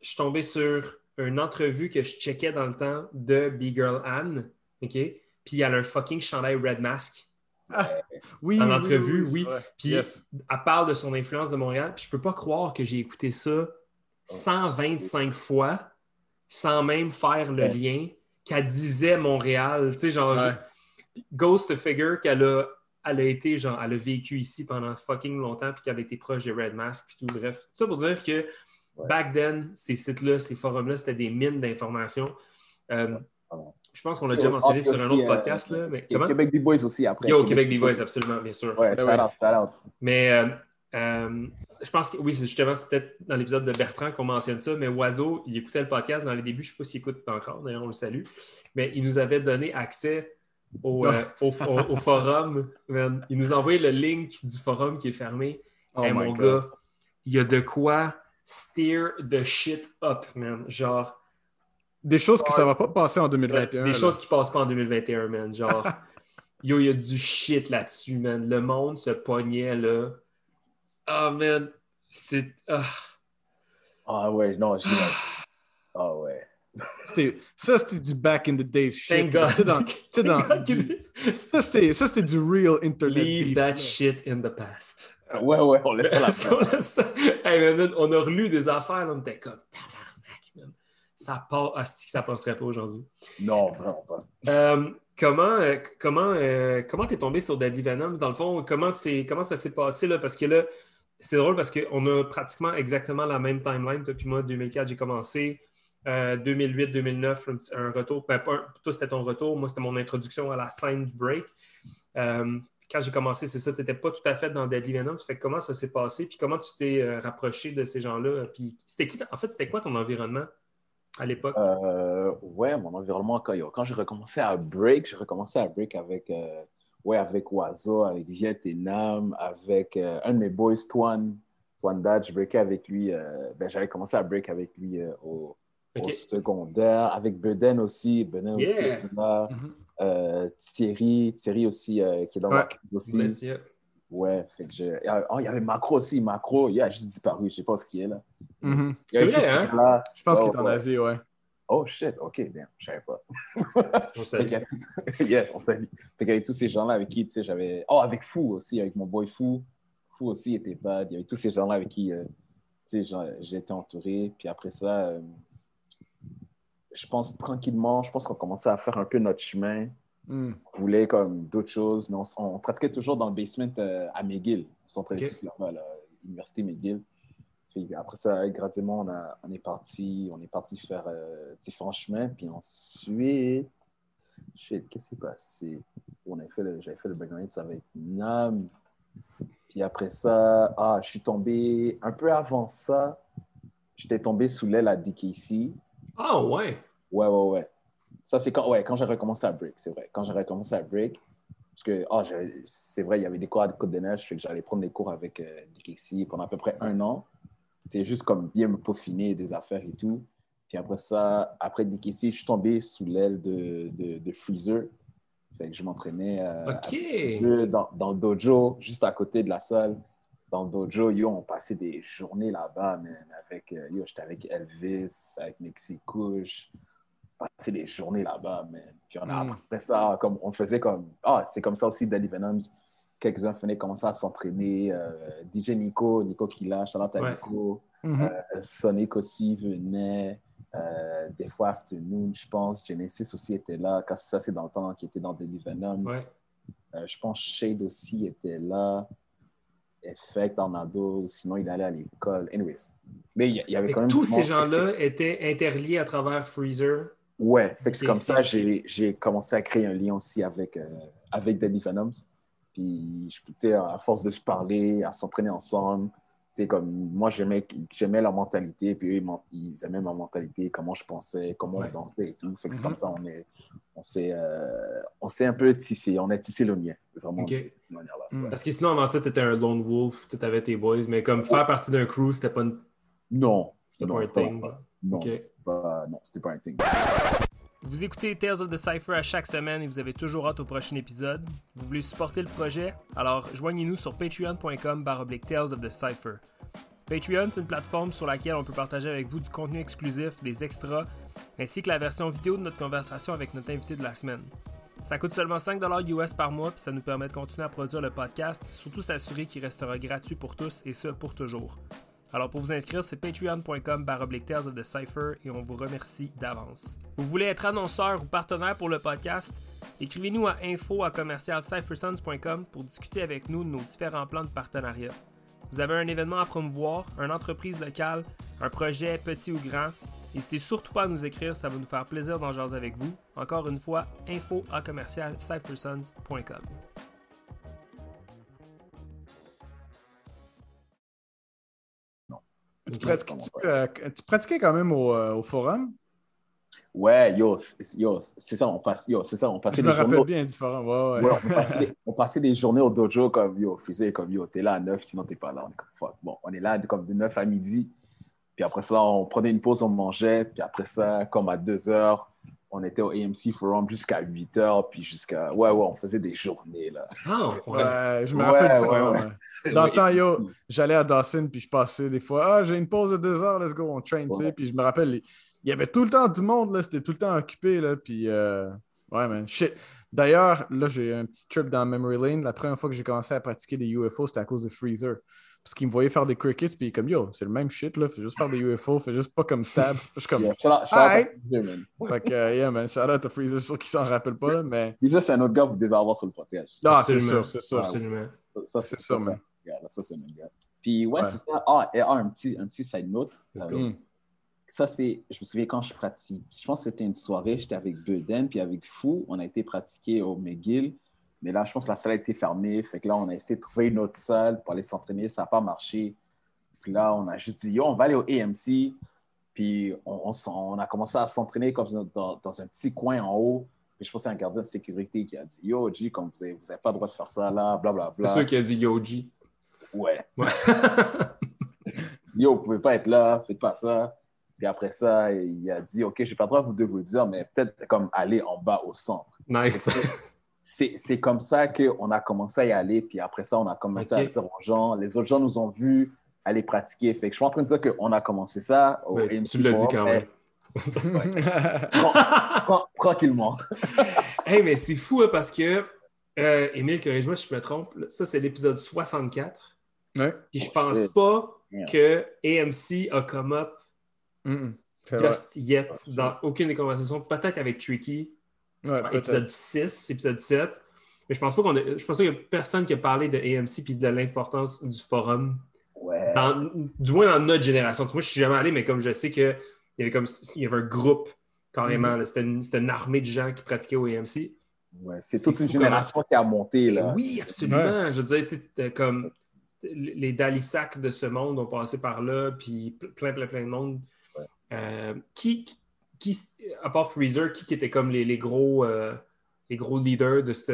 je suis tombé sur une entrevue que je checkais dans le temps de B-Girl Anne, OK? Puis elle a un fucking chandail Red Mask. Oui, En oui, entrevue, oui. Puis Yes. elle parle de son influence de Montréal. Puis je peux pas croire que j'ai écouté ça 125 fois sans même faire le Ouais. lien qu'elle disait Montréal. Tu sais, genre, Ouais. Ghost Figure qu'elle a, elle a été, genre, elle a vécu ici pendant fucking longtemps, puis qu'elle a été proche de Red Mask, puis tout. Bref, tout ça pour dire que Ouais. back then, ces sites-là, ces forums-là, c'était des mines d'informations. Euh, je pense qu'on l'a déjà mentionné sur un autre euh, podcast, là, mais comment? Québec B-Boys aussi après. Yo, Québec B-Boys, absolument, bien sûr. Ouais, Ben shout ouais. out, shout out. Mais euh, euh, je pense que oui, c'est justement, c'était dans l'épisode de Bertrand qu'on mentionne ça, mais Oiseau, il écoutait le podcast dans les débuts, je ne sais pas s'il écoute encore, d'ailleurs, on le salue, mais il nous avait donné accès au, euh, au, au- au forum. man. Il nous a envoyé le link du forum qui est fermé. Oh Hey, my mon God. gars, il y a de quoi steer the shit up, man. Genre, Des choses que ça va pas passer en 2021. des là. choses qui passent pas en 2021, man. Genre, *laughs* yo, il y a du shit là-dessus, man. Le monde se pognait, là. Ah, man. C'était. ah. Ah ouais, non, j'ai. Ah ouais. C'était- Ça, c'était du back in the days shit. Thank dans- dans- du- Ça, c'était du real internet. Leave beef, that là. shit in the past. Ouais, ouais, on laisse ça là. Ça, *laughs* on laisse ça. Hey, man, on a relu des affaires, là, on était comme tabarnak, man. Ça part, asti ça passerait pas aujourd'hui. Non, vraiment pas. Euh, comment euh, comment euh, comment t'es tombé sur Daddy Venoms? Dans le fond comment c'est comment ça s'est passé là? Parce que là c'est drôle parce qu'on a pratiquement exactement la même timeline. Toi puis moi 2004 j'ai commencé euh, 2008 2009 un, retour. Ben, toi c'était ton retour. Moi c'était mon introduction à la scène du break. Euh, quand j'ai commencé c'est ça tu n'étais pas tout à fait dans Deadly Venoms fait comment ça s'est passé? Puis comment tu t'es euh, rapproché de ces gens-là? Puis c'était qui en fait c'était quoi ton environnement à l'époque? Euh, ouais, mon environnement, quand, quand j'ai recommencé à break, j'ai recommencé à break avec, euh, ouais, avec Oiseau, avec Viet et Nam, avec euh, un de mes boys, Twan. Twanda, je breakais avec lui. euh, ben, J'avais commencé à break avec lui euh, au, secondaire, avec Beden aussi. Beden aussi Yeah. là. Mhm. Euh, Thierry, Thierry aussi, qui est dans Ouais. la aussi. Ouais, fait que je... Oh, il y avait Macro aussi. Macro, il a juste disparu. Je sais pas ce qu'il est là. Mhm. Avait C'est vrai, hein? Je pense Oh, qu'il est en ouais. Asie, ouais. Oh shit, ok, damn, je savais pas. *laughs* On salue. *laughs* yes, on salue. Fait qu'il y avait tous ces gens-là avec qui, tu sais, j'avais. Oh, avec Fou aussi, avec mon boy Fou. Fou aussi était bad. Il y avait tous ces gens-là avec qui, euh, tu sais, j'étais entouré. Puis après ça, euh, je pense tranquillement, je pense qu'on commençait à faire un peu notre chemin. Mhm. On voulait comme d'autres choses, mais on, pratiquait toujours dans le basement euh, à McGill. On s'entraînait Ok. tous là-bas, là, l'université McGill. Puis après ça, graduellement, on, a- on est parti, on est parti faire euh, différents chemins. Puis ensuite, shit, qu'est-ce qui s'est passé? On avait fait le, j'avais fait le background, avec Nam. Puis après ça, ah, je suis tombé un peu avant ça. J'étais tombé sous l'aile à DKC. Ah ouais. Ouais, ouais, ouais. Ça, c'est quand, ouais, quand j'ai recommencé à break, c'est vrai. Quand j'ai recommencé à break, parce que, j'avais- c'est vrai, il y avait des cours à Côte des Neiges, j'allais prendre des cours avec euh, DKC pendant à peu près un an. C'est juste comme bien me peaufiner des affaires et tout. Puis après ça, après DKC, je suis tombé sous l'aile de, de, de Freezer. Fait que je m'entraînais euh, dans, dans le dojo, juste à côté de la salle. Dans le dojo, yo, on passait des journées là-bas, man, avec, euh, yo, j'étais avec Elvis, avec Mexicouche passer des journées là-bas, man. Puis on a Mm. après ça, comme on faisait comme. Ah, c'est comme ça aussi, Daddy Venoms. Quelques-uns venaient commencer à s'entraîner. euh, DJ Nico, Nico Kila, Charlotte Ouais. Nico. Euh, Sonic aussi venait. euh, des fois, Afternoon, je pense. Genesis aussi était là. Ça, c'est dans le temps qui était dans. Ouais. Euh, je pense Shade aussi était là. Effect ado. Sinon, il allait à l'école. Anyways. Mais il y, avait Fait quand que même. tous ces gens-là étaient interliés à travers Freezer. Ouais, que c'est comme ça j'ai j'ai commencé à créer un lien aussi avec, euh, avec Daddy Venoms. Puis, je- à force de se parler, à s'entraîner ensemble, tu sais, comme moi, j'aimais leur mentalité, puis eux, ils aimaient ma mentalité, comment je pensais, comment Ouais. on dansait et tout. Fait que c'est comme ça, on est, on s'est euh, un peu tissé, on a tissé le lien, vraiment. De manière-là. Ouais. Parce que sinon, avant ça, tu étais un lone wolf, tu avais tes boys, mais comme faire partie d'un crew, c'était pas, une- Non, c'était pas un thing. pas. Non, c'était pas, pas un thing. Vous écoutez Tales of the Cypher à chaque semaine et vous avez toujours hâte au prochain épisode. Vous voulez supporter le projet? Alors joignez-nous sur patreon.com baroblique Tales of the Cypher. Patreon, c'est une plateforme sur laquelle on peut partager avec vous du contenu exclusif, des extras, ainsi que la version vidéo de notre conversation avec notre invité de la semaine. Ça coûte seulement 5$ US par mois, puis ça nous permet de continuer à produire le podcast, surtout s'assurer qu'il restera gratuit pour tous et ce pour toujours. Alors pour vous inscrire, c'est patreon.com baroblique of the Cypher et on vous remercie d'avance. Vous voulez être annonceur ou partenaire pour le podcast? Écrivez-nous à info pour discuter avec nous de nos différents plans de partenariat. Vous avez un événement à promouvoir, une entreprise locale, un projet petit ou grand, n'hésitez surtout pas à nous écrire, ça va nous faire plaisir d'en jaser avec vous. Encore une fois, info Tu, Ok. pratiques- tu, euh, tu pratiquais quand même au, euh, au forum? Ouais, yo, c'est- yo, c'est ça, on passe, yo, c'est ça, on passait Je me des journées rappelle au- bien du forum. Ouais, ouais. Ouais, on, passait des, on passait des journées au dojo comme yo, Freezer, comme yo, t'es là à 9, sinon t'es pas là. On est comme fuck. Bon, on est là comme de 9 à midi. Puis après ça, on prenait une pause, on mangeait. Puis après ça, comme à 2 heures, on était au AMC Forum jusqu'à 8 heures. Puis jusqu'à. Ouais, ouais, on faisait des journées là. Ah, ouais. Ouais, je me Ouais, rappelle du ouais, forum. ouais. ouais. Dans le temps, yo, j'allais à Dawson, puis je passais des fois, ah, j'ai une pause de deux heures, let's go, on train, tu sais. Puis je me rappelle, les- il y avait tout le temps du monde, là, c'était tout le temps occupé, là, puis euh, ouais, man, shit. D'ailleurs, là, j'ai un petit trip dans Memory Lane. La première fois que j'ai commencé à pratiquer des UFO, c'était à cause de Freezer. Parce qu'il me voyait faire des crickets, puis il est comme, yo, c'est le même shit, là, fais juste faire des UFO, fais juste pas comme stab. Je suis comme, Yeah, shout out- shout out. Freezer, man. fait que, euh, yeah, man, shout out à Freezer, je suis sûr qu'il s'en rappelle pas, là, mais. Freezer, c'est un autre gars que vous devez avoir sur le podcast. Ah, c'est Absolument. sûr, c'est sûr. Absolument. Ça, C'est sûr, man. Ça, c'est un autre gars. Puis ouais, Ouais. c'est ça. Ah, et ah, un, petit, un petit side note. Euh, go. Mm. Ça, c'est, je me souviens quand je pratique. Je pense que c'était une soirée, j'étais avec Beden, puis avec Fou, on a été pratiquer au McGill. Mais là, je pense que la salle a été fermée. Fait que là, on a essayé de trouver une autre salle pour aller s'entraîner. Ça n'a pas marché. Puis là, on a juste dit, yo, on va aller au AMC. Puis on, on s'en- on a commencé à s'entraîner comme dans, dans un petit coin en haut. Puis je pense que c'est un gardien de sécurité qui a dit, yo, G, comme vous n'avez vous avez pas le droit de faire ça là, blablabla. C'est sûr qu'il a dit Yoji. Ouais. Ouais. *laughs* Yo, vous pouvez pas être là, faites pas ça. Puis après ça, il a dit, OK, j'ai pas le droit vous de vous le dire, mais peut-être comme aller en bas au centre. Nice. C'est c'est comme ça qu'on a commencé à y aller. Puis après ça, on a commencé à le faire aux gens. Les autres gens nous ont vus aller pratiquer. Fait que je suis en train de dire qu'on a commencé ça au Ouais, tu l'as dit quand mais même. *laughs* tran- tran- tranquillement. *laughs* Hey, mais c'est fou hein, parce que, euh, Émile, corrige-moi si je me trompe, ça c'est l'épisode 64. Ouais. Puis je Oh, pense pas Yeah. que AMC a come up just yet dans aucune des conversations, peut-être avec Tricky, Ouais, épisode peut-être. 6, épisode 7. Mais je pense pas qu'on a, je pense qu'il y a personne qui a parlé de AMC puis de l'importance du forum, Ouais. dans- du moins dans notre génération. Moi, je suis jamais allé, mais comme je sais qu'il y avait comme il y avait un groupe carrément, là, c'était une, c'était une armée de gens qui pratiquaient au AMC. Ouais, c'est C'est toute une génération qui a monté. Et Là. oui, absolument. Je veux dire, tu sais, t'as comme les Dalisac de ce monde ont passé par là, puis plein, plein, plein de monde. Ouais. Euh, qui, qui, à part Freezer, qui, qui était comme les, les gros, euh, les gros leaders de cette,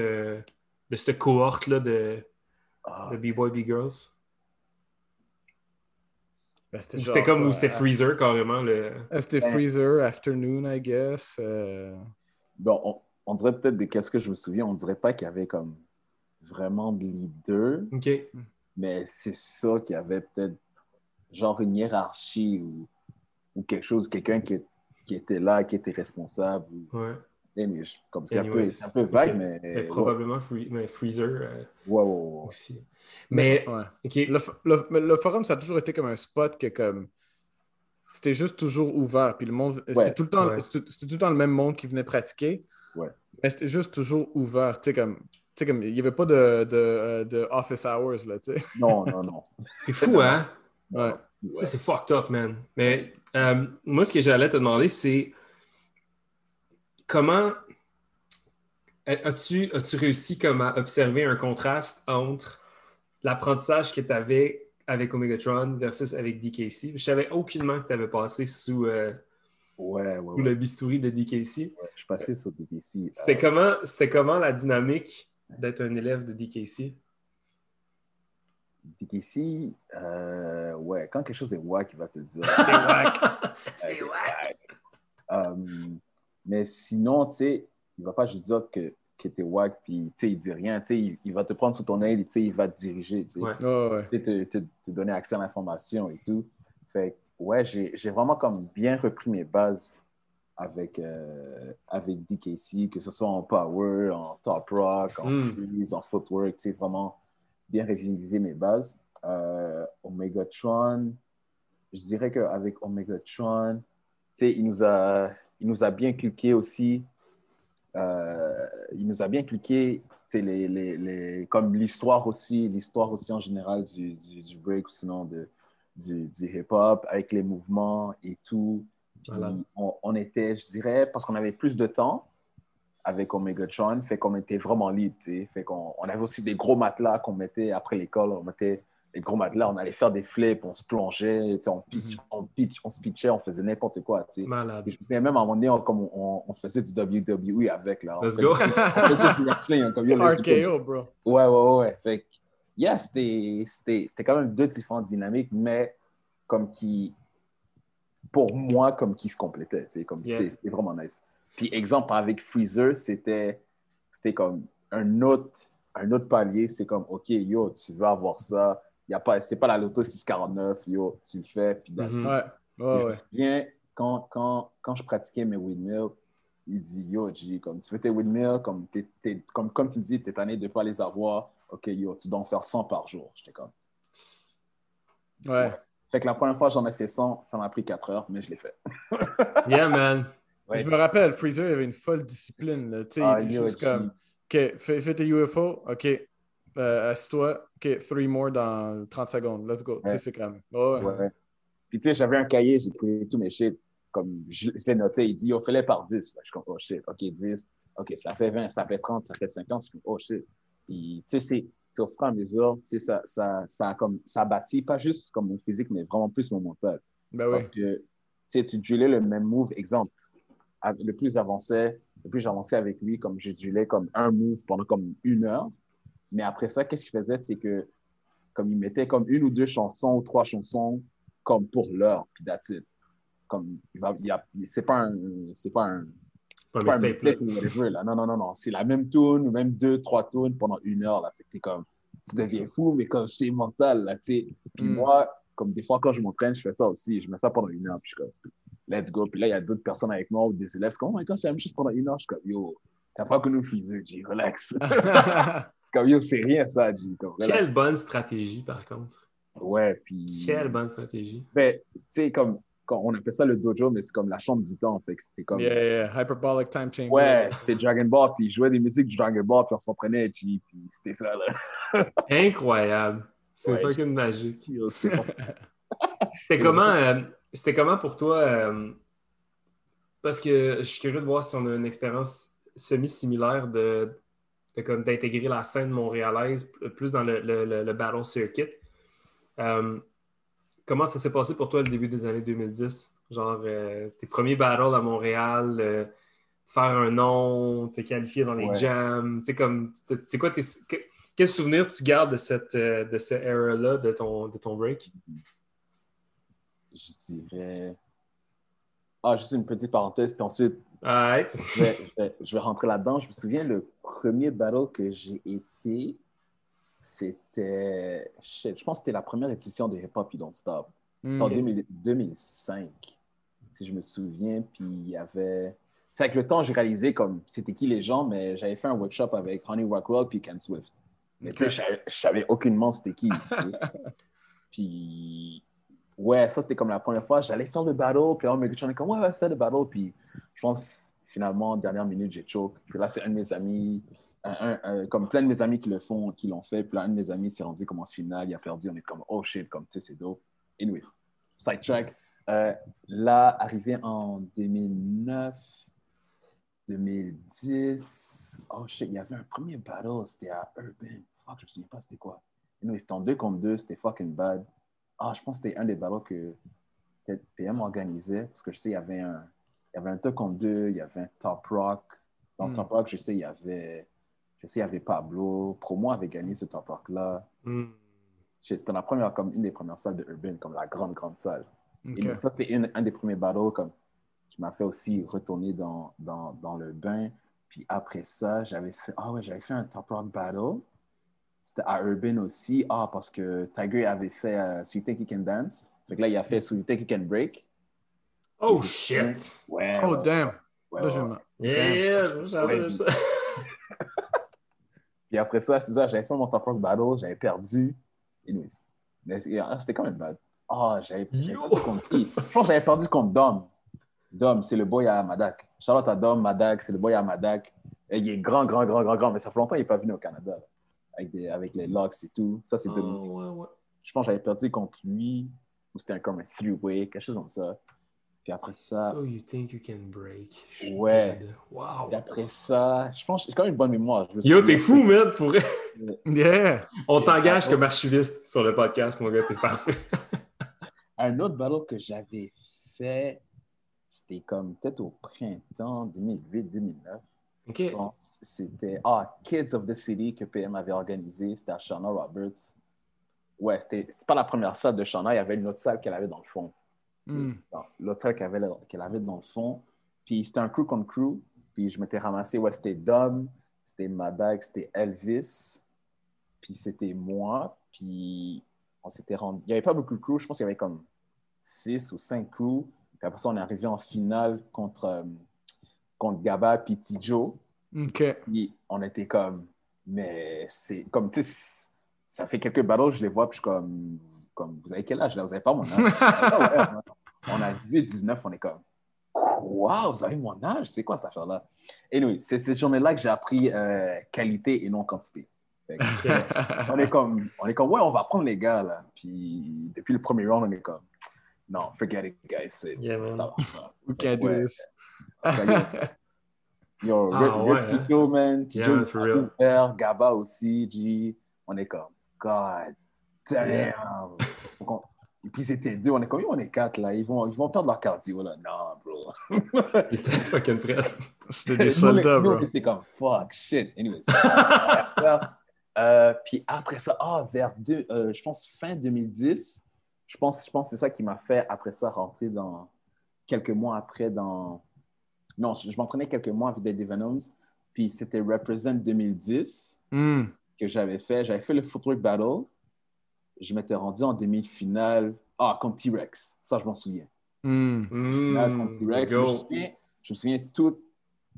de cette cohorte-là de, Ah, de B-Boy, B-Girls? Ben, C'était comme où euh, c'était Freezer, carrément. Le... euh, C'était Ben- Freezer, Afternoon, I guess. euh, Bon, on, on dirait peut-être de qu'est-ce que je me souviens, on dirait pas qu'il y avait comme vraiment de leader, OK. mais c'est ça qu'il y avait peut-être genre une hiérarchie ou, ou quelque chose, quelqu'un qui, qui était là, qui était responsable. ou- Ouais. Mais je- comme c'est un, peu- un peu vague, Ok. mais, ouais, probablement Free- mais Freezer euh, ouais, ouais, ouais. aussi. Mais, ouais. OK. Le, le- le forum, ça a toujours été comme un spot que comme. C'était juste toujours ouvert. Puis le monde. C'était Ouais, tout, le temps, ouais. c'était c'était tout le temps le même monde qui venait pratiquer. Ouais. Mais c'était juste toujours ouvert. Tu sais, comme. Tu sais, comme. Il n'y avait pas de, de, euh, de office hours, là, tu sais. Non, non, non. C'est fou, hein? Ouais. Ça, c'est fucked up, man. Mais euh, moi, ce que j'allais te demander, c'est comment as-tu as réussi comme à observer un contraste entre l'apprentissage que tu avais avec Omegatron versus avec DKC? Je savais aucunement que tu avais passé sous, euh, Ouais, ouais, sous ouais. le bistouri de DKC. Je suis passé sur DTC. C'était Euh, comment, c'était comment la dynamique d'être un élève de DKC? DTC, euh, ouais, quand quelque chose est wack, il va te dire. *laughs* C'est wack. *laughs* Euh, mais sinon, tu sais, il va pas juste dire que, que t'es wack, puis tu sais, il dit rien, tu sais, il, il va te prendre sous ton aile, tu sais, il va te diriger, tu sais. Ouais. Ouais, ouais. Tu sais, te, te, te donner accès à l'information et tout. Fait que, ouais, j'ai j'ai vraiment comme bien repris mes bases avec, euh, avec DKC, que ce soit en power, en top rock, en Mm. freeze, en footwork, tu sais, vraiment bien réviser mes bases. Euh, Omegatron, je dirais qu'avec Omegatron, tu sais, il nous a, il nous a bien cliqué aussi. Euh, il nous a bien cliqué, les, les, les, comme l'histoire aussi, l'histoire aussi en général du, du, du break ou sinon de, du, du hip-hop avec les mouvements et tout. On était, je dirais, parce qu'on avait plus de temps avec Omegatron, fait qu'on était vraiment libre, tu sais. Fait qu'on on avait aussi des gros matelas qu'on mettait après l'école, on mettait des gros matelas, on allait faire des flips, on se plongeait, tu sais, on pitch, on pitch, on se pitchait, on faisait n'importe quoi, tu sais. Malade. Et je me souviens même à un moment donné, on, comme on, faisait du WWE avec, là. Let's go. *laughs* RKO, bro. Ouais, ouais, ouais. Fait que, yeah, c'était quand même deux différentes dynamiques, mais comme qui, pour moi, comme qui se complétaient, tu sais, comme Yeah. c'était vraiment nice. Puis, exemple, avec Freezer, c'était c'était comme un autre, un autre palier, c'est comme, OK, yo, tu veux avoir ça, y a pas, c'est pas la loto 649, yo, tu le fais, puis. Ouais. Ouais, je ouais. me souviens, quand, quand, quand je pratiquais mes windmills, il dit Yo, G, comme tu fais tes windmills, comme, t'es- t'es- comme, comme tu me dis, tu es tanné de ne pas les avoir. Ok, yo, tu dois en faire 100 par jour. J'étais comme. Ouais. Fait que la première fois, j'en ai fait 100, ça m'a pris 4 heures, mais je l'ai fait. *laughs* Yeah, man. Ouais, je me rappelle, Freezer il avait une folle discipline. là. Ah, il était juste comme, OK, fais, fais tes UFO, OK, euh, assis-toi, OK, three more dans 30 secondes, let's go. Tu sais, Ouais. c'est comme, ouais, ouais. Puis tu sais, j'avais un cahier, j'ai pris tous mes shit, comme je, l'ai noté. Il dit Yo, fais-les par 10. Là, je suis comme Oh shit, ok, 10. Ok, ça fait 20, ça fait 30, ça fait 50. Je suis comme Oh shit. Puis tu sais, c'est- au fur et à mesure, tu sais, ça, ça, ça, comme, ça a bâti, pas juste comme mon physique, mais vraiment plus mon mental. Ben oui. Parce que, tu sais, tu le même move. Exemple, le plus avancé, le plus j'avançais avec lui, comme je drillais comme un move pendant comme une heure. Mais après ça, qu'est-ce qu'il faisait? C'est que, comme il mettait comme une ou deux chansons ou trois chansons comme pour l'heure, puis that's it. Comme, il va, il a, c'est pas un, c'est pas un, Pas pas un mixtape, mixtape là. Non, non, non, non. C'est la même tune, ou même deux, trois tunes pendant une heure, là. Fait que t'es comme, tu deviens fou, mais comme c'est mental, là, tu sais. Puis Mm. moi, comme des fois, quand je m'entraîne, je fais ça aussi. Je mets ça pendant une heure, puis je suis comme, let's go. Puis là, il y a d'autres personnes avec moi ou des élèves. C'est comme, oh my god, c'est la même chose pendant une heure. Je suis comme, yo, t'as pas connu physique, G, relax. *laughs* *laughs* comme, yo, c'est rien, ça, G. Comme. Quelle bonne stratégie, par contre. Ouais, puis. Quelle bonne stratégie. Ben, tu sais, comme, quand on appelle ça le dojo, mais c'est comme la chambre du temps. Fait que c'était comme. yeah, yeah, hyperbolic time chamber. Ouais, c'était Dragon Ball, puis ils jouaient des musiques du Dragon Ball, puis on s'entraînait, puis c'était ça, là. Incroyable. C'est Ouais, fucking magique. *laughs* C'était comment, euh, c'était comment pour toi? euh, parce que je suis curieux de voir si on a une expérience semi-similaire de, de comme d'intégrer la scène montréalaise p- plus dans le, le- le- le battle circuit. Euh, comment ça s'est passé pour toi le début des années 2010? Genre euh, tes premiers battles à Montréal, euh, faire un nom, te qualifier dans les Ouais. jams, tu sais comme c'est quoi tes que- quel souvenir tu gardes de cette euh, de cette era-là de ton de ton break? Je dirais. Ah, juste une petite parenthèse, puis ensuite, Ouais. je vais, je vais- je vais rentrer là-dedans. Je me souviens, le premier battle que j'ai été, c'était. je pense que c'était la première édition de Hip Hop You Don't Stop. C'était en Ok. 2000 2005, si je me souviens. Puis il y avait. C'est avec le temps, j'ai réalisé comme c'était qui les gens, mais j'avais fait un workshop avec Honey Rockwell puis Ken Swift. Mais tu sais, je savais- aucunement c'était qui. *laughs* puis ouais, ça c'était comme la première fois. J'allais faire le battle, puis on me dit comme ouais, on va faire le battle. Puis je pense finalement, dernière minute, j'ai choke. Puis là, c'est un de mes amis, comme plein de mes amis qui le font, qui l'ont fait. Puis là, un de mes amis s'est rendu comme en finale, il a perdu. On est comme oh shit, comme tu sais, c'est dope. Anyways, sidetrack. Euh, là, arrivé en 2009, 2010, oh shit, il y avait un premier battle, c'était à Urban. Fuck, je me souviens pas c'était quoi. Anyway, c'était en 2 contre 2, c'était fucking bad. Ah, je pense que c'était un des battles que PM organisait, parce que je sais, il y avait un, il y avait un 2 contre 2, il y avait un Top Rock. Dans Hmm. Top Rock, je sais, il y avait, je sais, il y avait Pablo. Promo avait gagné ce Top Rock-là. Hmm. C'était la première, comme une des premières salles de Urban, comme la grande, grande salle. Ok. Et donc, ça, c'était une- un des premiers battles comme qui m'a fait aussi retourner dans, dans, dans le bain. Puis après ça, j'avais fait, ah ouais, j'avais fait un Top Rock Battle. C'était à Urban aussi. Ah, parce que Tiger avait fait euh, So You Think You Can Dance. Fait que là, il a fait So You Think You Can Break. Oh shit! Ouais. Oh, ouais, damn. ouais, ouais, je ouais. m'en- Yeah, j'avais Ouais, ça. *laughs* Puis après ça, c'est ça, j'avais fait mon Top Rock Battle, j'avais perdu. Anyways. Mais ah, c'était quand même bad. Ah, j'avais j'avais perdu contre qui? Je pense que j'avais perdu contre Dom. Dom, c'est le boy à Madak. Charlotte à Dom, Madak, c'est le boy à Madak. Et il est grand, grand, grand, grand, grand, mais ça fait longtemps qu'il n'est pas venu au Canada. là. Avec, des, avec les locks et tout. Ça, c'est Oh, ouais, ouais. Je pense que j'avais perdu contre lui, ou c'était comme un three-way, quelque chose comme ça. Puis après ça, So you think you can break? Ouais. dead. Wow. puis après ça, je pense que j'ai quand même une bonne mémoire. Yo, t'es fou, man, pour. Yeah. On t'engage comme archiviste sur le podcast, mon gars, t'es parfait. *laughs* Un autre battle que j'avais fait, c'était comme peut-être au printemps 2008-2009. C'était ah, Kids of the City que PM avait organisé. C'était à Shauna Roberts. Ouais, c'était pas la première salle de Shauna. Il y avait une autre salle qu'elle avait dans le fond. Hmm. Non, L'autre salle qu'elle avait, qu'elle avait dans le fond. Puis c'était un crew contre crew. Puis je m'étais ramassé. Ouais, c'était Dom, c'était Madag, c'était Elvis. Puis c'était moi. Puis on s'était rendu. Il n'y avait pas beaucoup de crew. Je pense qu'il y avait comme six ou cinq crews. Puis après ça, on est arrivé en finale contre, euh, contre Gaba puis Tijo. OK. Puis on était comme, mais c'est comme, tu sais, ça fait quelques battles, je les vois, puis je suis comme, comme vous avez quel âge là? Vous n'avez pas mon âge? *laughs* Ah ouais, on a 18, 19, on est comme, quoi? Vous avez mon âge? C'est quoi cette affaire-là? Et oui, c'est cette journée-là que j'ai appris euh, qualité et non quantité. Que, on est comme, on est comme, ouais, on va prendre les gars là. Puis depuis le premier round, on est comme, non, forget it, guys. Yeah, man. Ça marche pas. We can't do Ouais. this. *laughs* Yo, Ah, Rip- ouais, Rip hein? Man. Tijo, Yeah, Gaba aussi, G. On est comme, God damn. Yeah. Et puis c'était deux, on est comme, on est quatre là, ils vont, ils vont perdre leur cardio là. Non, bro. *laughs* Il était fucking prêt. C'était des soldats, bro. on était comme, fuck, shit. Anyways. *laughs* Euh, puis après ça, ah, vers deux, euh, je pense fin 2010, je pense, je pense que c'est ça qui m'a fait, après ça, rentrer dans, quelques mois après, dans... Non, je, je m'entraînais quelques mois avec des Venoms, puis c'était Represent 2010 Hmm. que j'avais fait. J'avais fait le Footwork Battle. Je m'étais rendu en demi-finale. Ah, contre T-Rex. Ça, je m'en souviens. Hmm. Finale contre Mm, T-Rex. Je me go. souviens, je me souviens toute,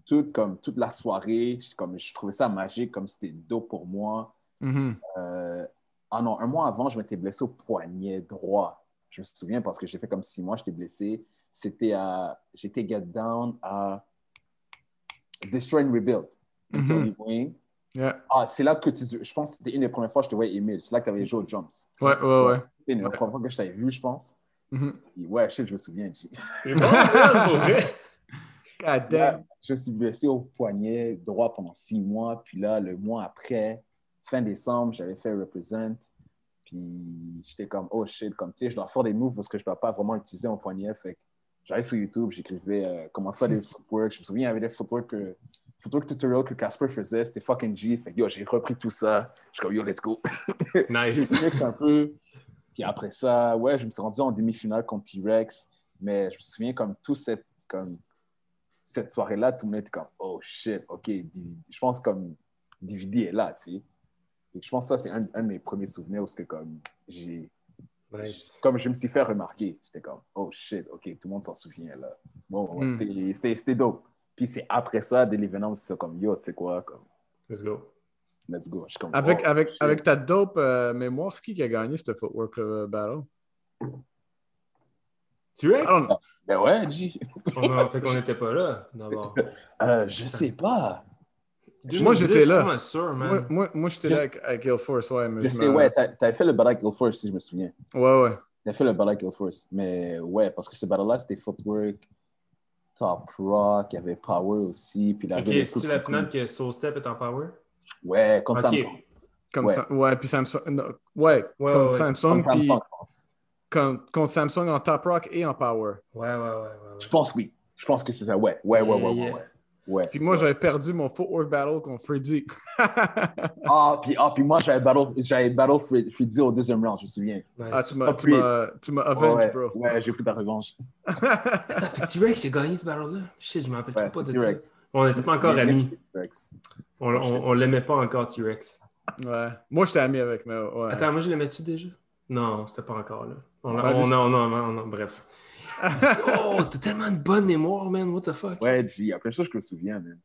toute, comme, toute la soirée. Je, comme, je trouvais ça magique, comme c'était dope pour moi. Mhm. Euh, ah non, un mois avant, je m'étais blessé au poignet droit. Je me souviens parce que j'ai fait comme six mois, j'étais blessé. C'était à. J'étais get down à Destroy and Rebuild. Mhm. Wayne. Yeah. Ah, c'est là que tu. Je pense c'était une des premières fois que je te voyais Emile. C'est là que tu avais joué aux Jumps. Ouais, ouais, ouais. C'était une des premières fois que je t'avais vu, je pense. Mhm. Et ouais, je sais, je me souviens. C'est bon. God Là, damn. je me suis blessé au poignet droit pendant six mois. Puis là, le mois après, fin décembre, j'avais fait Represent. Puis j'étais comme, oh shit, comme tu sais, je dois faire des moves parce que je ne dois pas vraiment utiliser mon poignet. Fait j'allais sur YouTube, j'écrivais euh, comment faire des footwork. Je me souviens, il y avait des footwork, que, footwork tutorial que Casper faisait. C'était fucking G. Fait yo, j'ai repris tout ça. Je suis comme, yo, let's go. *laughs* J'ai Nice. mix un peu. Puis après ça, ouais, je me suis rendu en demi-finale contre T-Rex. Mais je me souviens comme tout cette, comme, cette soirée-là, tout le monde était comme Oh shit, ok, DVD. Je pense comme DVD est là, tu sais. Et je pense que ça, c'est un, un de mes premiers souvenirs où c'est que comme j'ai. Nice. Comme je me suis fait remarquer, j'étais comme Oh shit, ok, tout le monde s'en souvient là. Bon, ouais, Mm. c'était- dope. Puis c'est après ça, dès l'événement, c'est comme Yo, tu sais quoi, comme Let's go. Let's go. Je comme, Avec, oh, avec, shit. avec ta dope euh, mémoire, c'est qui qui a gagné cette footwork euh, battle? I don't know. Ben ouais, G. On a fait qu'on n'était pas là, d'abord. *laughs* Euh, je sais pas. Moi, j'étais là. Sûr, man. Moi, moi, moi j'étais là avec, avec Air Force, ouais. Mais Je sais, ouais, t'as t'avais fait le battle avec Guild Force, si je me souviens. Ouais, ouais. T'avais fait le battle avec Guild Force. Mais ouais, parce que ce battle-là, c'était Footwork, Top Rock, il y avait Power aussi. Puis Ok, c'est-tu la finale que Soul Step est en power? Ouais, contre Ok. Samsung. Comme Ouais. ça. Ouais, puis Samsung. non, ouais, Ouais, contre ouais, Samsung, puis pense. contre, contre Samsung en top rock et en power. Ouais, ouais, ouais. ouais, ouais. Je pense oui. Je pense que c'est ça. Ouais, ouais, ouais, ouais, ouais. Yeah. ouais. Ouais. Puis moi, j'avais perdu mon footwork battle contre Freddy. *laughs* Ah, puis, ah, puis moi, j'avais battle, j'avais battle Fred- Freddy au deuxième round, je me souviens. Nice. ah, tu m'as, Ah, tu m'as, avenge, ouais, bro. ouais, j'ai pris ta revanche. *laughs* Attends, fait T-Rex, il a gagné ce battle-là? Shit, je me rappelle Ouais, trop pas de ça. T-Rex. On n'était pas encore amis. T-Rex. On, on, on l'aimait pas encore, T-Rex. ouais. Moi, j'étais ami avec, mais ouais. Attends, moi, je l'aimais-tu déjà? Non, c'était pas encore là. On, Ouais, on, non, non, bref. Oh, t'as tellement une bonne mémoire, man. What the fuck? Ouais, G, il y a plein de choses que je me souviens, man.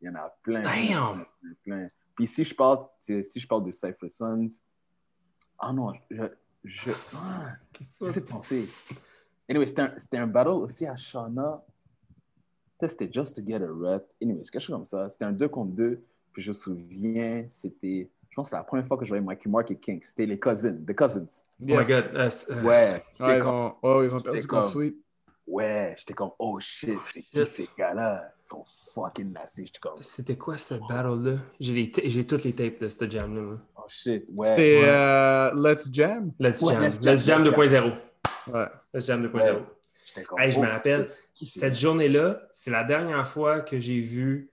Il y en a plein. Damn! plein, plein. Puis si je parle, si je parle de Cypher Sons, ah non, je, je, ah, Qu'est-ce que de penser. Anyway, c'était un, un battle aussi à Shauna. C'était just to get a rep. Anyway, c'est quelque chose comme ça. C'était un 2 contre 2. Puis je me souviens, c'était, pense que c'est la première fois que je voyais Mikey Mark et King. C'était les cousins, the cousins. Oh my god. euh, Ouais, j'étais Ouais, ils comme, ont, ouais, ils ont perdu comme- Sweet. ouais, j'étais comme, oh shit, c'est qui ces gars-là? Ils sont fucking nasty. J'étais comme, C'était quoi cette battle-là? J'ai les ta- j'ai toutes les tapes de cette jam-là. oh shit, ouais. C'était ouais. euh, Let's Jam? Let's Ouais, Jam. Let's Jam, Jam Let's 2.0. Ouais. Let's Jam 2.0. Ouais. J'étais comme, Hey, je oh, me rappelle, qui c'est? cette journée-là, c'est la dernière fois que j'ai vu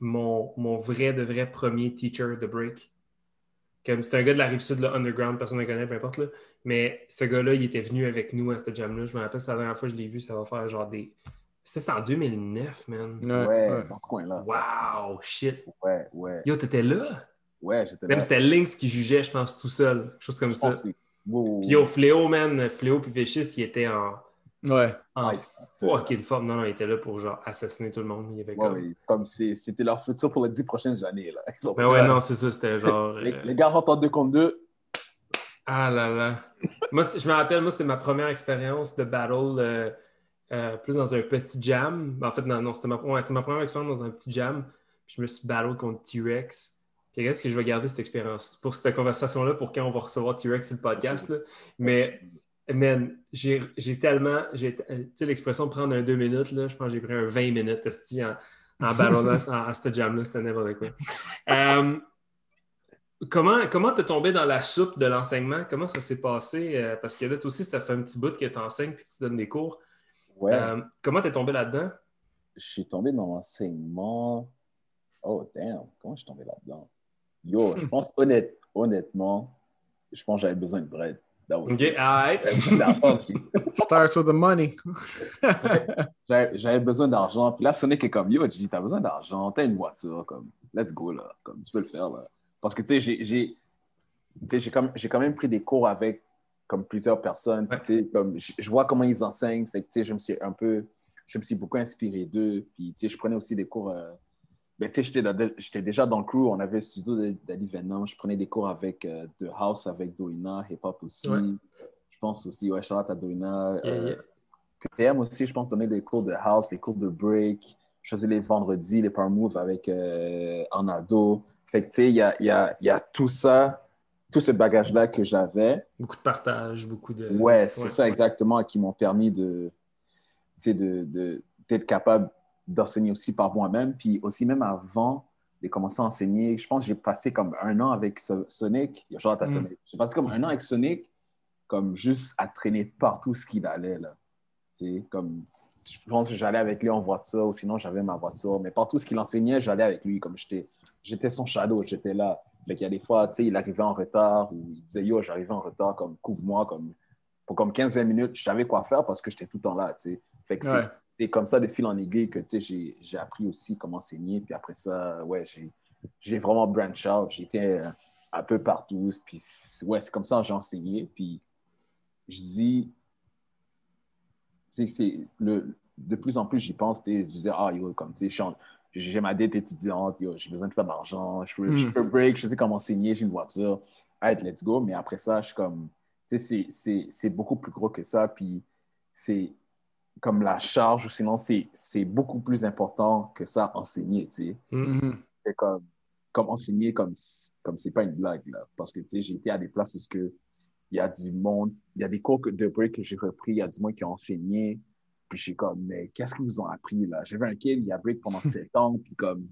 mon, mon vrai de vrai premier teacher de break. Comme c'est un gars de la rive sud, là, underground, personne ne connaît, peu importe. Là. Mais ce gars-là, il était venu avec nous à cette jam-là. Je me rappelle, c'est la dernière fois que je l'ai vu, ça va faire genre des. Ça, c'est en 2009, man. Ouais, Ouais, dans ce coin-là. Wow, shit. Ouais, ouais. Yo, t'étais là? Ouais, j'étais là. Même c'était Lynx qui jugeait, je pense, tout seul. Quelque chose comme Je ça. pense que- Wow. Puis yo, Fléau, man, Fléau puis Véchis, il était en, Ouais. en Ouais, fucking forme. Non, non, il était là pour genre assassiner tout le monde. Il y avait Ouais, comme. comme c'était leur futur pour les dix prochaines années. Là. Ils ont Ben ouais, non, c'est ça, c'était genre. les, euh, les gars rentrent en deux contre deux. Ah là là. moi, je me rappelle, moi, c'est ma première expérience de battle euh, euh, plus dans un petit jam. En fait, non, non c'était ma, ouais, ma première expérience dans un petit jam. Puis je me suis battle contre T-Rex. Puis qu'est-ce que je vais garder cette expérience? Pour cette conversation-là, pour quand on va recevoir T-Rex sur le podcast. là. Mais, man, j'ai tellement. Tu sais, l'expression prendre un deux minutes, là, je pense que j'ai pris un 20 minutes esti, en, en ballonnant *laughs* à, à ce jam-là. C'était n'importe quoi. Euh, Comment comment t'es tombé dans la soupe de l'enseignement? Comment ça s'est passé? Euh, parce que là, toi aussi, ça fait un petit bout que tu enseignes puis que tu donnes des cours. Ouais, Euh, comment t'es tombé là-dedans? je suis tombé dans l'enseignement. Oh, damn, comment je suis tombé là-dedans? Yo, je pense *laughs* honnête, honnêtement, je pense que j'avais besoin de bread. D'argent, puis *laughs* Starts with the money. *laughs* J'avais besoin d'argent. Puis là, Sonic est comme, yo, G, t'as besoin d'argent, t'as une voiture, comme, let's go, là. Comme, tu peux le faire, là. Parce que, tu sais, j'ai- j'ai tu quand même pris des cours avec, comme, plusieurs personnes. Ouais. tu sais, comme, je vois comment ils enseignent. Fait que, tu sais, je me suis un peu, je me suis beaucoup inspiré d'eux. Puis, tu sais, je prenais aussi des cours. euh, ben, j'étais déjà dans le crew. On avait le studio d'Ali Venom. Je prenais des cours avec euh, The House, avec Doina, Hip Hop aussi. Ouais. Je pense aussi, ouais, Charlotte à Doina. Yeah, euh, yeah. PM aussi, je pense, donner des cours de house, des cours de break. Je faisais les vendredis, les power moves avec euh, en ado. Fait que, tu sais, il y a, y, a, y a tout ça, tout ce bagage-là que j'avais. Beaucoup de partage, beaucoup de. Ouais, c'est ça ouais. exactement qui m'ont permis de, de, de- d'être capable d'enseigner aussi par moi-même. Puis aussi, même avant de commencer à enseigner, je pense que j'ai passé comme un an avec So- Sonic. Genre, t'as Mm. Sonic. J'ai passé comme un an avec Sonic, comme juste à traîner partout ce qu'il allait, là. Tu sais, comme, je pense que j'allais avec lui en voiture, ou sinon j'avais ma voiture. Mais partout ce qu'il enseignait, j'allais avec lui, comme j'étais, j'étais son shadow, j'étais là. Fait qu'il y a des fois, tu sais, il arrivait en retard, ou il disait, yo, j'arrivais en retard, comme, couvre-moi, comme, pour comme 15-20 minutes, je savais quoi faire parce que j'étais tout le temps là, tu sais. Fait que c'est- Ouais. C'est comme ça, de fil en aiguille, que, tu sais, j'ai, j'ai appris aussi comment enseigner. Puis après ça, ouais, j'ai, j'ai vraiment branch out. J'étais euh, un peu partout. Puis, ouais, c'est comme ça que j'ai enseigné. Puis, je dis, c'est le, de plus en plus, j'y pense, je disais, ah, yo, comme, tu sais, j'ai ma dette étudiante, yo, j'ai besoin de faire de l'argent, je peux, je Mm. peux break, je sais comment enseigner, j'ai une voiture, right, let's go. Mais après ça, je suis comme, tu sais, c'est- c'est c'est beaucoup plus gros que ça, puis c'est comme la charge, ou sinon, c'est c'est beaucoup plus important que ça, enseigner, tu sais Mm. Mhm. c'est comme, comme enseigner comme comme c'est pas une blague là parce que tu sais j'ai été à des places où ce que il y a du monde il y a des cours que- de break que j'ai repris il y a du monde qui a enseigné puis je suis comme mais qu'est-ce qu'ils vous ont appris là? J'avais un kid il a break pendant *laughs* sept ans puis comme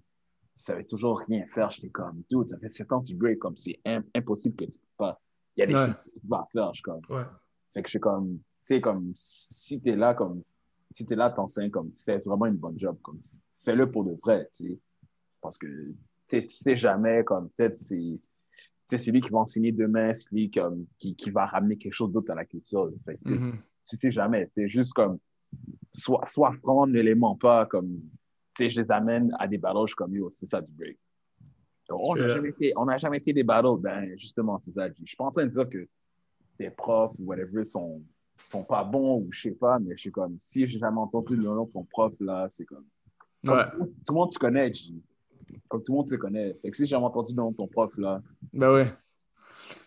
il savait toujours rien faire j'étais comme dude ça fait sept ans que tu break comme c'est im- impossible que tu peux pas il y a des Ouais. choses que tu peux pas faire je suis comme Ouais. fait que je suis comme, tu sais, comme, si t'es là, comme, si t'es là, t'enseignes, comme, fais vraiment une bonne job, comme, fais-le pour de vrai, tu sais. Parce que, tu sais, tu sais jamais, comme, peut-être, c'est, tu c'est lui qui va enseigner demain, c'est lui, comme, qui, qui va ramener quelque chose d'autre à la culture. Fait tu sais, Mhm. tu sais jamais, tu sais, juste comme, soit, soit franc, ne les mens pas, comme, tu sais, je les amène à des battles, je suis comme, yo, c'est ça du break. Donc, on n'a jamais, jamais été des battles, ben, justement, c'est ça. Je suis pas en train de dire que tes profs ou whatever sont, sont pas bons ou je sais pas, mais je suis comme, si j'ai jamais entendu le nom de ton prof, là, c'est comme, comme Ouais. tout, le monde- tout le monde se connaît. Comme tout le monde se connaît. Fait que si j'ai jamais entendu le nom de ton prof, là, Ben ouais.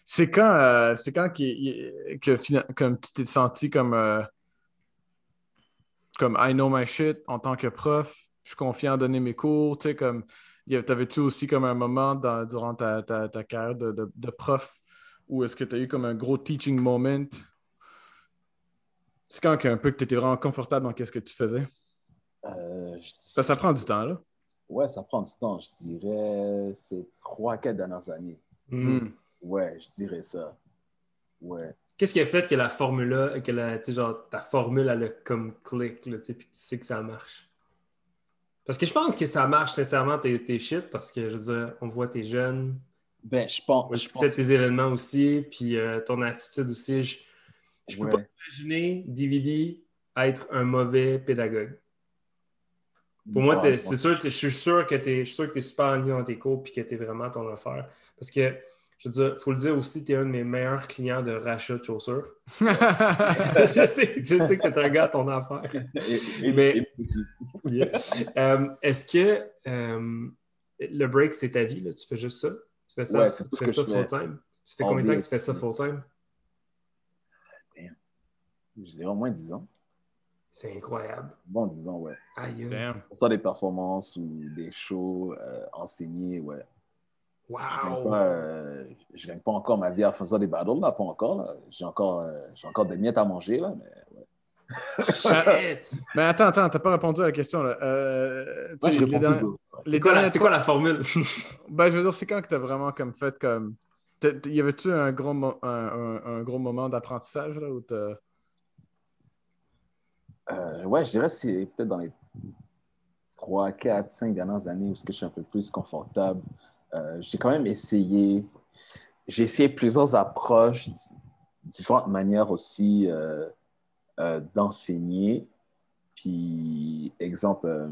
C'est quand, euh, c'est quand il- que, comme tu t'es senti comme, euh, comme I know my shit en tant que prof, je suis confiant à donner mes cours, tu sais, comme, t'avais-tu aussi comme un moment dans- durant ta, ta- ta carrière de, de- de prof où est-ce que tu as eu comme un gros teaching moment? C'est quand qu'un peu que tu étais vraiment confortable dans ce que tu faisais? euh, je- Ça, ça prend du temps, là. ouais, ça prend du temps. Je dirais, c'est trois, quatre dernières années. Mm. Mm. Ouais, je dirais ça. Ouais. Qu'est-ce qui a fait que la formule que la, tu sais, genre, ta formule, elle a comme clic, là, tu sais, puis tu sais que ça marche? Parce que je pense que ça marche, sincèrement, tes, tes shit, parce que, je veux dire, on voit tes jeunes, Ben, je pense. le je succès de pense- tes événements aussi, puis euh, ton attitude aussi. Je, je peux Ouais. pas imaginer DVD être un mauvais pédagogue. Pour moi, ouais. c'est sûr, je suis sûr que tu es super aligné dans tes cours puis que tu es vraiment ton affaire. Parce que, je veux dire, il faut le dire aussi, tu es un de mes meilleurs clients de rachat de chaussures. *laughs* *laughs* je, sais, je sais que tu es un gars à ton affaire. Et- et- Mais- *laughs* et. Euh, Est-ce que euh, le break, c'est ta vie? Là? Tu fais juste ça? Tu fais ça, Ouais, tu fais ça full-time? Ça fait En combien de temps que tu fais ça full-time? Je dirais au moins 10 ans. C'est incroyable. Bon, 10 ans, ouais. Aïe, ça, des performances ou des shows euh, enseignés, ouais. Je gagne Wow! pas, euh, je gagne pas encore ma vie en faisant des battles, là, pas encore. là. J'ai encore, euh, j'ai encore des miettes à manger, là, mais ouais. Shit! *laughs* Mais attends, attends, t'as pas répondu à la question, là. Euh, tu Moi, sais, je les réponds derniers- toujours. les C'est quoi, la- derniers c'est quoi la formule? *laughs* *laughs* Ben, je veux dire, c'est quand que tu as vraiment comme fait comme. t'as- t'as- Y avait-tu un gros, mo- un, un- un gros moment d'apprentissage là où t'as. Euh, ouais, je dirais que c'est peut-être dans les 3, 4, 5 dernières années où je suis un peu plus confortable. Euh, j'ai quand même essayé, j'ai essayé plusieurs approches différentes manières aussi euh, euh, d'enseigner. Puis, exemple,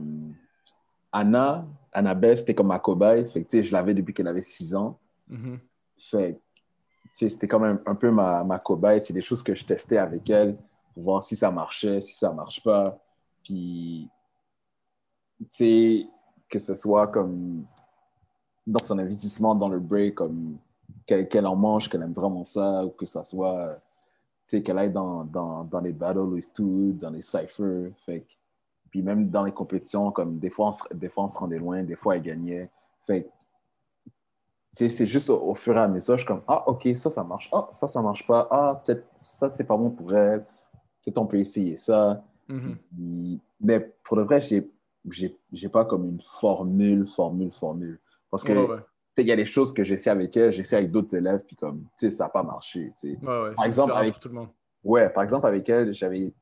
Anna, Annabelle, c'était comme ma cobaye. Fait que, je l'avais depuis qu'elle avait 6 ans. Mhm. Fait c'était quand même un peu ma, ma cobaye. C'est des choses que je testais avec elle pour voir si ça marchait, si ça marche pas. Puis, tu sais, que ce soit comme dans son investissement dans le break, comme qu'elle en mange, qu'elle aime vraiment ça, ou que ça soit, tu sais, qu'elle aille dans, dans, dans les battles with tout, dans les cyphers. Fait puis même dans les compétitions, comme des fois, on des fois, on se rendait loin, des fois, elle gagnait. Fait c'est juste au, au fur et à mesure, je suis comme, ah, OK, ça, ça marche. Ah, ça, ça marche pas. Ah, peut-être ça, c'est pas bon pour elle. Peut-être on peut essayer ça. Mhm. Puis- mais pour le vrai, j'ai pas comme une formule, formule, formule. Parce que, Ouais, ouais. tu sais, il y a des choses que j'essaie avec elle, j'essaie avec d'autres élèves, puis comme, tu sais, ça n'a pas marché, tu sais. Ouais, ouais, Par exemple, avec- tout le monde. Ouais, par exemple, avec elle, j'avais,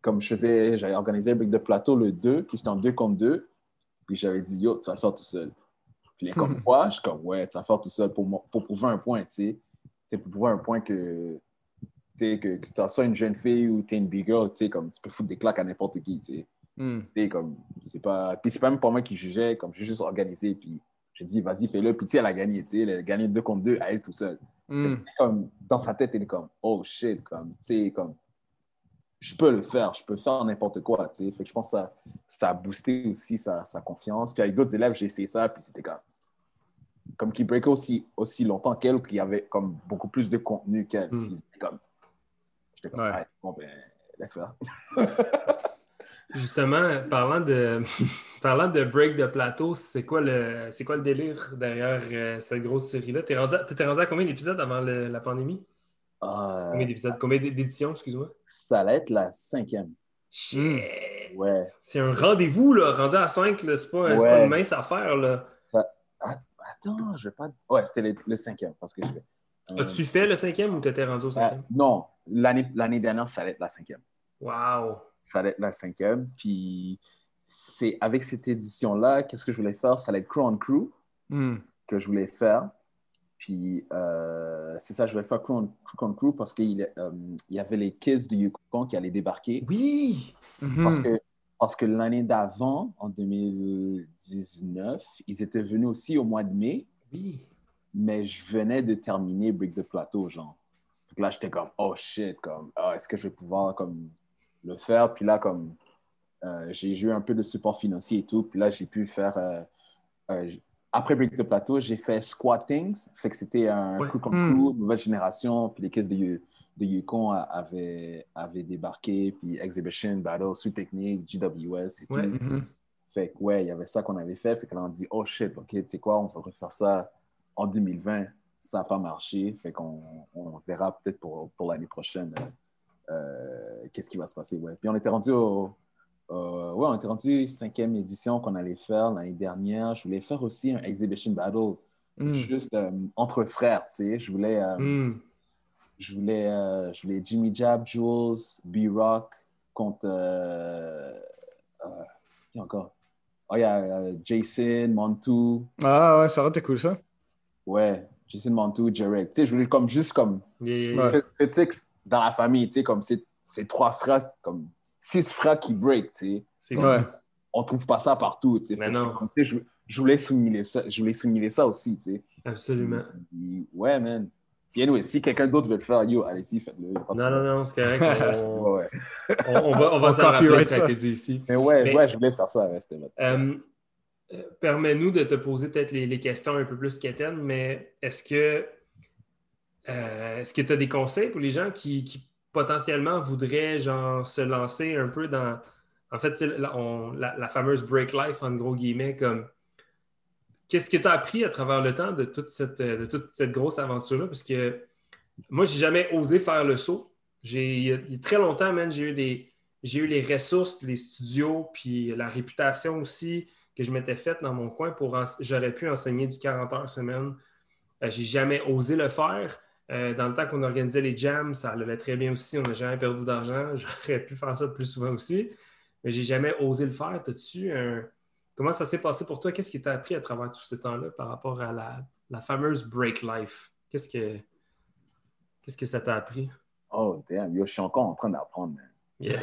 comme je faisais, j'avais organisé un brick de plateau le 2, puis c'était en 2 contre 2, puis j'avais dit, yo, tu vas le faire tout seul. Puis elle comme *laughs* moi, je suis comme, ouais, tu vas le faire tout seul pour, pour prouver un point, tu sais. Pour prouver un point que, sais, que, que tu sois une jeune fille ou tu es une big girl, tu sais, comme tu peux foutre des claques à n'importe qui, tu sais. Tu sais, comme, c'est pas... Puis c'est pas même pas moi qui jugeais, comme j'ai juste organisé, puis j'ai dit, vas-y, fais-le. Puis tu sais, elle a gagné, tu sais, elle a gagné 2 contre 2 à elle tout seul Hmm. comme dans sa tête, elle est comme oh shit, comme tu sais, comme je peux le faire, je peux faire n'importe quoi, tu sais. Fait que je pense que ça, ça a boosté aussi sa, sa confiance. Puis avec d'autres élèves, j'ai essayé ça, puis c'était comme comme qui breakait aussi, aussi longtemps qu'elle, ou qui avait comme beaucoup plus de contenu qu'elle. Hmm. Comme, j'étais comme, Ouais. Bon ben, laisse faire. *laughs* Justement, parlant de, *laughs* parlant de break de plateau, c'est quoi le, c'est quoi le délire derrière euh, cette grosse série-là? T'es rendu, à- t'étais rendu à combien d'épisodes avant le- la pandémie? Euh, Combien d'épisodes? Combien d'éditions, excuse-moi? ça allait être la cinquième. Shit! Ouais. C'est un rendez-vous, là. Rendu à 5, c'est pas, c'est pas une mince affaire, là. Attends, je vais pas. Ouais, c'était le, le cinquième parce que je vais. euh, As-tu fait le cinquième ou t'étais rendu au euh, cinquième? non, l'année dernière, ça allait être la cinquième. Wow! ça allait être la cinquième. Puis c'est avec cette édition-là, qu'est-ce que je voulais faire? Ça allait être Crew on Crew Hmm. que je voulais faire. Puis euh, c'est ça, je voulais faire Crew on Crew, on Crew parce qu'il euh, y avait les Kids du Yukon qui allaient débarquer. Oui! Mhm. Parce que, parce que l'année d'avant, en 2019, ils étaient venus aussi au mois de mai, Oui! mais je venais de terminer Brick de Plateau, genre. Là, j'étais comme, oh shit, comme, ah, est-ce que je vais pouvoir comme, le faire? Puis là, comme, euh, j'ai eu un peu de support financier et tout. Puis là, j'ai pu faire, euh, euh, après Brick de Plateau, j'ai fait Squattings. Fait que c'était un Ouais. crew comme Mm. crew, nouvelle génération. Puis les caisses de, Yu- de Yukon avaient, avaient débarqué. Puis Exhibition, Battle, Sous Technique, GWS et Ouais. tout. Mhm. Fait que, ouais, il y avait ça qu'on avait fait. Fait qu'on a dit, oh shit, OK, tu sais quoi, on va refaire ça en 2020. Ça n'a pas marché. Fait qu'on on verra peut-être pour, pour l'année prochaine euh, euh, qu'est-ce qui va se passer. Ouais. Puis on était rendu au. euh, ouais, on était rendu cinquième édition qu'on allait faire l'année dernière. Je voulais faire aussi un exhibition battle, Hmm. juste euh, entre frères, tu sais. Je voulais, Hmm. je voulais, je voulais Jimmy Jab, Jules, B-Rock contre. Qui encore? Oh, il y a Jason, Montu. Ah ouais, ça aurait été cool ça. Ouais, Jason Montu, Jarek. Tu sais, je voulais comme juste comme. Yeah, yeah, dans la famille, tu sais, comme c'est c'est trois frères, comme six frères qui break, tu sais. C'est. Ouais. On trouve pas ça partout, tu sais. Mais non. sais, Je, je voulais souligner ça, je voulais souligner ça aussi, tu sais. Absolument. Puis, ouais, man. Puis anyway, si quelqu'un d'autre veut le faire, yo, allez-y, faites-le. Non, non, non, c'est correct. *laughs* On, Ouais, on- on va, on va On s'en rappeler ça a ça. été dit ici. Mais ouais, Mais- ouais, je voulais faire ça, c'était euh, Permets-nous de te poser peut-être les, questions un peu plus quétaines, mais est-ce que euh, tu as des conseils pour les gens qui, potentiellement voudraient genre se lancer un peu dans en fait la, fameuse break life en gros guillemets comme qu'est-ce que tu as appris à travers le temps de toute cette, de toute cette grosse aventure-là? Parce que moi, j'ai jamais osé faire le saut. Il y a- très longtemps, j'ai eu j'ai eu les ressources, puis les studios, puis la réputation aussi que je m'étais faite dans mon coin pour j'aurais pu enseigner du 40 heures semaine. Euh, j'ai jamais osé le faire. Euh, dans le temps qu'on organisait les jams, ça allait très bien aussi. On n'a jamais perdu d'argent. *laughs* J'aurais pu faire ça plus souvent aussi. Mais j'ai jamais osé le faire. T'as-tu un... Comment ça s'est passé pour toi? Qu'est-ce qui t'a appris à travers tout ce temps-là par rapport à la, la fameuse break life? Qu'est-ce que Qu'est-ce que ça t'a appris? Oh, damn, yo, je suis encore en train d'apprendre. Yeah,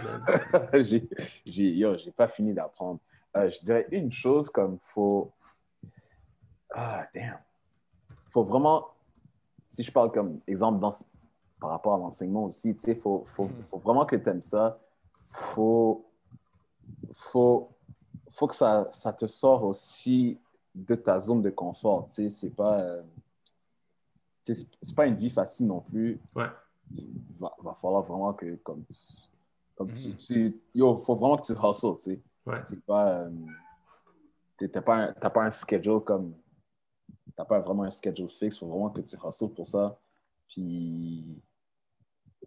*laughs* j'ai, j'ai, yo, j'ai pas fini d'apprendre. Euh, je dirais une chose comme faut. Ah, damn. Faut vraiment. Si je parle comme exemple dans, par rapport à l'enseignement aussi, tu sais, faut, faut, faut vraiment que tu aimes ça. Faut. Faut. Faut que ça, ça te sort aussi de ta zone de confort. Tu sais, c'est pas. euh, c'est pas une vie facile non plus. Ouais. Va, va falloir vraiment que comme tu- comme tu, tu- yo, faut vraiment que tu hustles, tu sais. Ouais. C'est pas, euh, t'as pas, un- pas un schedule comme, t'as pas vraiment un schedule fixe. Faut vraiment que tu hustles pour ça. Puis,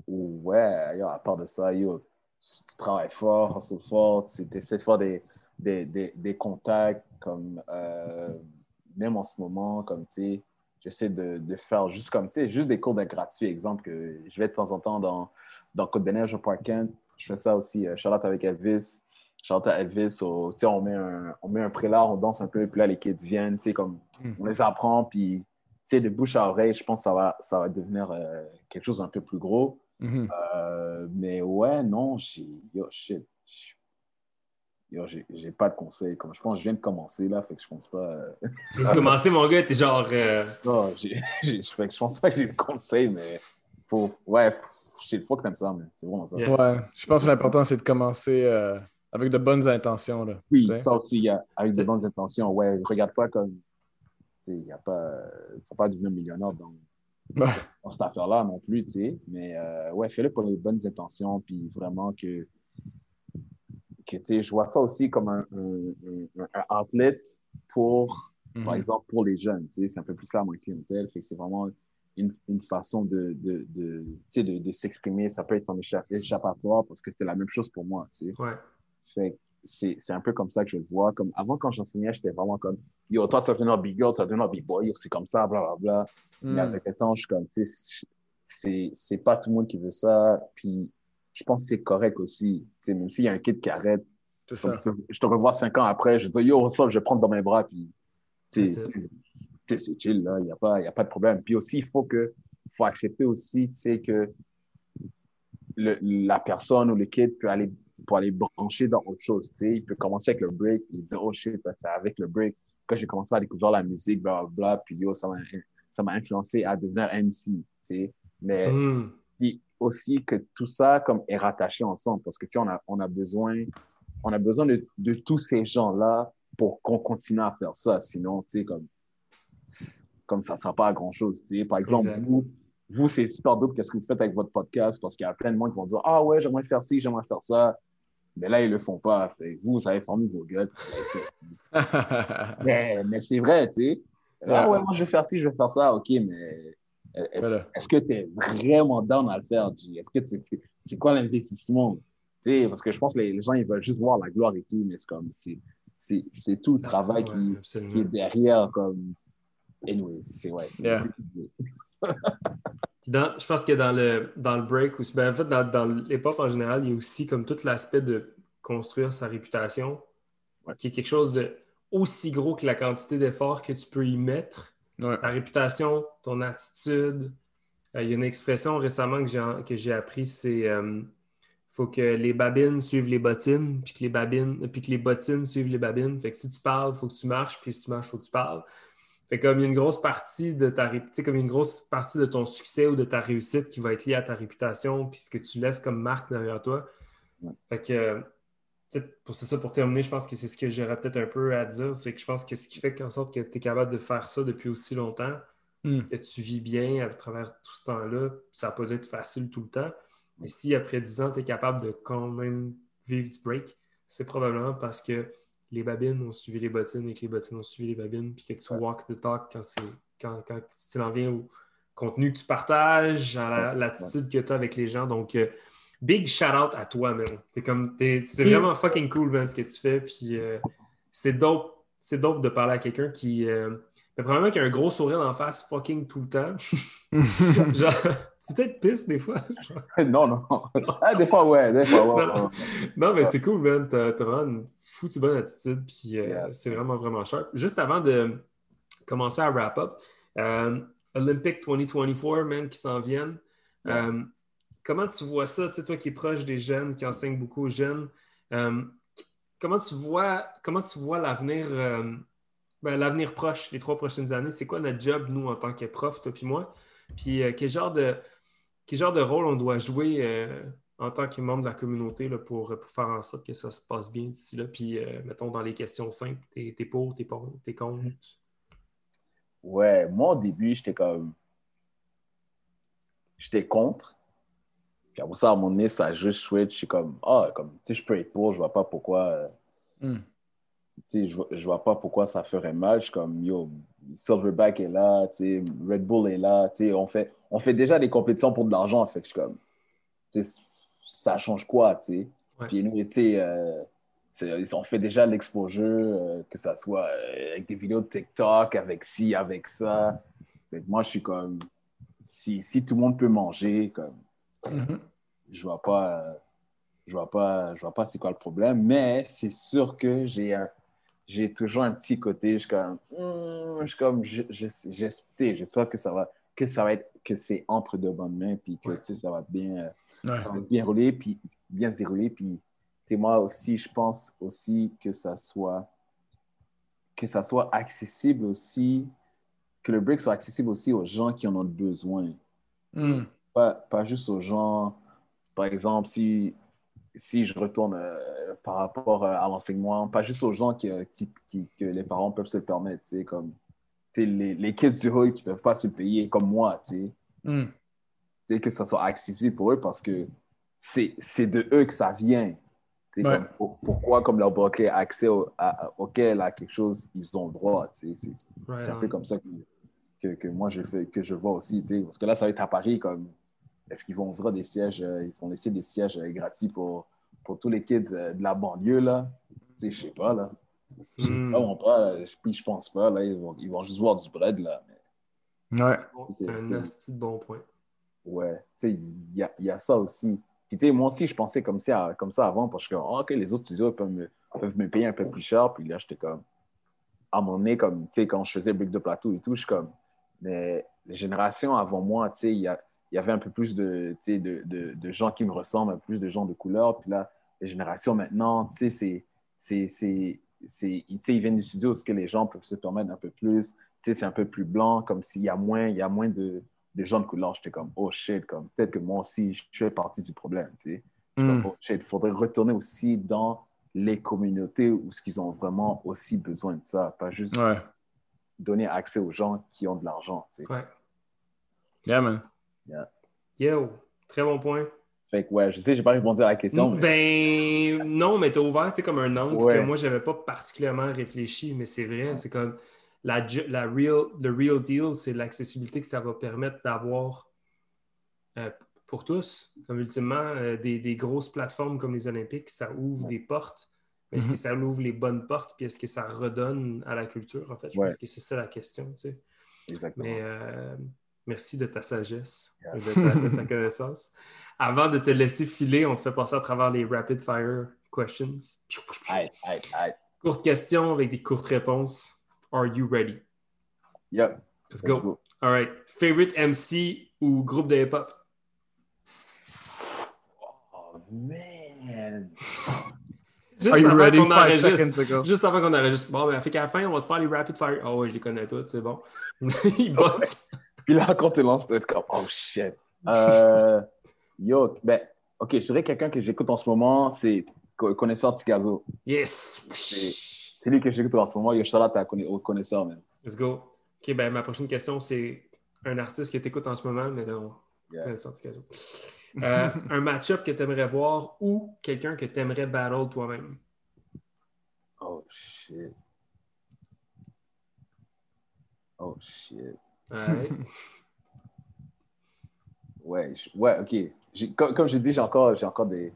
ouais, à part de ça, yo, tu, travailles fort, hustle fort, tu essaies de faire des, des, des, des contacts comme, euh, même en ce moment, comme, tu j'essaie de, de faire juste comme, tu sais, juste des cours de gratuits. Exemple, que je vais de temps en temps dans, dans Côte-des-Neiges au Park Kent. Je fais ça aussi. Euh, Charlotte avec Elvis. Charlotte à Elvis. sais, on met un, on met un prélat, on danse un peu, puis là, les kids viennent, tu sais, comme, Mm. on les apprend, puis, tu sais, de bouche à oreille, je pense que ça va, ça va devenir euh, quelque chose d'un peu plus gros. Mhm. Euh, mais ouais, non, j'ai, yo, shit. je- Yo, j'ai j'ai pas de conseils. Comme je pense que je viens de commencer là, fait que je pense pas. euh, *laughs* Tu viens de commencer, mon gars, t'es genre. euh, non, j'ai- *laughs* je pense pas que j'ai de conseils, mais faut, ouais, il faut que t'aimes ça, mais c'est vraiment ça. Yeah. Ouais, je pense que l'important, c'est de commencer euh, avec de bonnes intentions. Là, Oui, ça aussi, a, avec de bonnes intentions. Ouais, regarde pas comme. Tu sais, il y a pas. Tu vas pas devenir millionnaire *laughs* dans, cette affaire-là non plus, tu sais. Mais euh, ouais, fais-le pour les bonnes intentions, puis vraiment que. que tu sais, je vois ça aussi comme un, un, un- un outlet pour par Mhm. exemple, pour les jeunes, tu sais, c'est un peu plus ça ma clientèle. Fait que c'est vraiment une, une façon de, de, de, tu sais, de, de s'exprimer. Ça peut être en écha- échappatoire parce que c'était la même chose pour moi. Tu sais. Ouais. C'est c'est un peu comme ça que je le vois. Comme, avant, quand j'enseignais, j'étais vraiment comme Yo, toi, tu vas devenir big girl, tu vas devenir big boy, c'est comme ça, blablabla. Mhm. Mais avec le temps, je suis comme, tu sais, c'est c'est pas tout le monde qui veut ça. Puis je pense que c'est correct aussi. Tu sais, même s'il y a un kid qui arrête, C'est ça. je, te, je te revois cinq ans après, je dis Yo, ça, je vais prendre dans mes bras. Puis, sais, c'est chill, là. Il n'y a, pas- y a pas de problème. Puis aussi, il faut, que, faut accepter aussi, tu sais, que le, la personne ou le kid peut aller, pour aller brancher dans autre chose. Tu sais, il peut commencer avec le break, il dit Oh shit, c'est avec le break que j'ai commencé à découvrir la musique, blablabla. Puis yo, ça m'a ça m'a influencé à devenir MC. Tu sais. Mais Hmm. aussi que tout ça comme est rattaché ensemble parce que on a on a besoin on a besoin de, de tous ces gens là pour qu'on continue à faire ça sinon tu sais comme comme ça ne sert pas à grand chose tu sais par exemple vous vous c'est super dope qu'est-ce que vous faites avec votre podcast parce qu'il y a plein de monde qui vont dire ah ouais j'aimerais faire ci j'aimerais faire ça mais là ils le font pas vous vous avez formé vos gueules *laughs* mais, mais c'est vrai, tu sais. Ah ouais, moi je vais faire ci, je vais faire ça, ok, mais est-ce Voilà. que tu es vraiment down à le faire, G? Est-ce que c'est- c'est quoi l'investissement? Tu sais, parce que je pense que les, les gens, ils veulent juste voir la gloire et tout, mais c'est comme, c'est- tout le travail Ouais, qui, est derrière, comme. Anyway, c'est ouais, Yeah. *laughs* Dans- je pense que dans le, dans le break, ou ben, en fait, dans, dans l'hip-hop en général, il y a aussi comme tout l'aspect de construire sa réputation, Ouais. qui est quelque chose de aussi gros que la quantité d'efforts que tu peux y mettre. Ouais. Ta réputation, ton attitude. Euh, il y a une expression récemment que j'ai, que j'ai appris, c'est euh, faut que les babines suivent les bottines, puis que les babines, puis que les bottines suivent les babines. Fait que si tu parles, il faut que tu marches, puis si tu marches, il faut que tu parles. Fait comme il y a une grosse partie de ta comme une grosse partie de ton succès ou de ta réussite qui va être liée à ta réputation, puis ce que tu laisses comme marque derrière toi. Fait que peut-être pour c'est ça pour terminer, je pense que c'est ce que j'aurais peut-être un peu à dire, c'est que je pense que ce qui fait en sorte que tu es capable de faire ça depuis aussi longtemps, Hmm. que tu vis bien à travers tout ce temps-là, ça n'a pas été facile tout le temps. Mais si après 10 ans, tu es capable de quand même vivre du break, c'est probablement parce que les babines ont suivi les bottines et que les bottines ont suivi les babines, puis que tu walk the talk quand c'est quand, quand tu en viens au contenu que tu partages, à l'attitude que tu as avec les gens. Donc, euh, big shout out à toi, man. T'es comme, t'es- c'est vraiment fucking cool, man, ce que tu fais. Puis euh, c'est dope, c'est dope de parler à quelqu'un qui. euh, mais probablement qui a un gros sourire en face fucking tout le temps. *laughs* *laughs* Genre, tu peux être pisse des fois. *laughs* *laughs* non, non. Ah, des fois, ouais, des fois, ouais. Non. ouais. Non, mais c'est cool, man. T'as vraiment une foutue bonne attitude. Puis euh, Yeah. c'est vraiment, vraiment sharp. Juste avant de commencer à wrap up, euh, Olympic 2024, man, qui s'en viennent. Euh, comment tu vois ça, tu sais, toi qui es proche des jeunes, qui enseigne beaucoup aux jeunes, comment tu vois, comment tu vois l'avenir, ben, l'avenir proche, les trois prochaines années? C'est quoi notre job, nous, en tant que prof, toi puis moi? Puis euh, quel, genre de, quel genre de rôle on doit jouer euh, en tant que membre de la communauté là, pour, pour faire en sorte que ça se passe bien d'ici là? Puis, euh, mettons, dans les questions simples, t'es, t'es pour, t'es, pour, t'es contre? Ouais, moi, au début, j'étais comme. J'étais contre. Puis après ça, à un moment donné, ça a juste switch. Je suis comme, ah, comme, tu sais, je peux être pour, je vois pas pourquoi. euh, Hmm. Je, je vois pas pourquoi ça ferait mal. Je suis comme, yo, Silverback est là, Red Bull est là, on fait, on fait déjà des compétitions pour de l'argent, fait que je suis comme, ça change quoi, tu sais? Ouais. Puis nous, tu euh, on fait déjà l'exposure, euh, que ça soit euh, avec des vidéos de TikTok, avec ci, avec ça. Fait que moi, je suis comme, si, si tout le monde peut manger, comme, Mhm. je vois pas je vois pas je vois pas c'est quoi le problème mais c'est sûr que j'ai un j'ai toujours un petit côté je suis comme hmm, je suis comme j'espère que ça va que ça va être que c'est entre de bonnes mains puis que Ouais. ça va bien euh, Ouais. ça va bien rouler puis bien se dérouler puis moi aussi je pense aussi que ça soit que ça soit accessible aussi que le break soit accessible aussi aux gens qui en ont besoin Hmm. pas, pas juste aux gens. Par exemple, si, si je retourne euh, par rapport euh, à l'enseignement, pas juste aux gens qui, euh, qui- qui- que les parents peuvent se permettre, tu sais, comme tu sais, les, les kids du hood qui ne peuvent pas se payer, comme moi, tu sais. Sais, que ça soit accessible pour eux parce que c'est de eux que ça vient. Tu sais, Ouais. comme, pour- pourquoi, comme leur bloquer accès au, à- auquel à quelque chose, ils ont le droit. tu sais. C'est Right un peu comme ça que, que, que moi je fais, que je vois aussi. tu sais. Parce que là, ça va être à Paris comme est-ce qu'ils vont ouvrir des sièges, euh, ils vont laisser des sièges euh, gratuits pour, pour tous les kids euh, de la banlieue là? Tu sais, je sais pas là. Je sais vraiment pas. là. Puis je pense pas. Là, ils vont, ils vont juste voir du bread là. Mais Ouais. C'est un asti de bon point. ouais, tu sais, il y a, il y a ça aussi. Puis tu sais, moi aussi, je pensais comme ça, comme ça avant parce que ah, ok, les autres studios peuvent me, peuvent me payer un peu plus cher. Puis là, j'étais comme à mon nez, comme tu sais, quand je faisais Brick de Plateau et tout, je suis comme mais les générations avant moi, tu sais, il y, a- il y avait un peu plus de, tu sais, de, de, de gens qui me ressemblent, un peu plus de gens de couleur. Puis là, les générations maintenant, tu sais, c'est, c'est, c'est, c'est- tu sais, ils viennent du studio, ce que les gens peuvent se permettre un peu plus. Tu sais, c'est un peu plus blanc, comme s'il y a moins, il y a moins de, de gens de couleur. J'étais comme, oh shit, comme peut-être que moi aussi, je fais partie du problème, tu sais. Hmm. Oh shit, il faudrait retourner aussi dans les communautés où ce qu'ils ont vraiment aussi besoin de ça, pas juste Ouais. donner accès aux gens qui ont de l'argent, tu sais. Ouais. Yeah, man. Yo, très bon point. Fait que, ouais, je sais, j'ai pas répondu à la question. mais- Ben non, mais t'as ouvert comme un angle Ouais. que moi, j'avais pas particulièrement réfléchi, mais c'est vrai, c'est comme la, real, le real deal, c'est l'accessibilité que ça va permettre d'avoir euh, pour tous. Comme ultimement, euh, des, des grosses plateformes comme les Olympiques, ça ouvre des portes. Mais est-ce que ça ouvre les bonnes portes, puis est-ce que ça redonne à la culture, en fait? Je Ouais. pense que c'est ça la question, tu sais. Exactement. Mais euh, merci de ta sagesse et de ta, de ta *laughs* connaissance. Avant de te laisser filer, on te fait passer à travers les rapid fire questions. Aïe, aïe, aïe. Courte question avec des courtes réponses. Are you ready? Yup. Let's Let's go. go. All right. Favorite MC ou groupe de hip-hop? Oh, man. Juste Are you avant ready? qu'on Five enregistre. seconds ago. Juste avant qu'on enregistre. Bon, ben, fait qu'à la fin, on va te faire les rapid fire. Ah ouais, je les connais tous, c'est bon. *laughs* Il. Puis là, quand tu lances, tu comme, oh shit. Euh, yo, ben, ok, je dirais quelqu'un que j'écoute en ce moment, c'est Co- Connaisseur Ticazo. Yes. C'est lui que j'écoute en ce moment. Yo, Conna- au Connaisseur, man. Let's go. OK, ben ma prochaine question, c'est un artiste que tu écoutes en ce moment, mais non. Yeah. du cadeau. Euh, un match-up que tu aimerais voir ou quelqu'un que tu aimerais battle toi-même? Oh shit. Oh shit. *laughs* Ouais, je- ouais, ok. J'ai- Comme, comme j'ai dit, j'ai encore, j'ai encore des.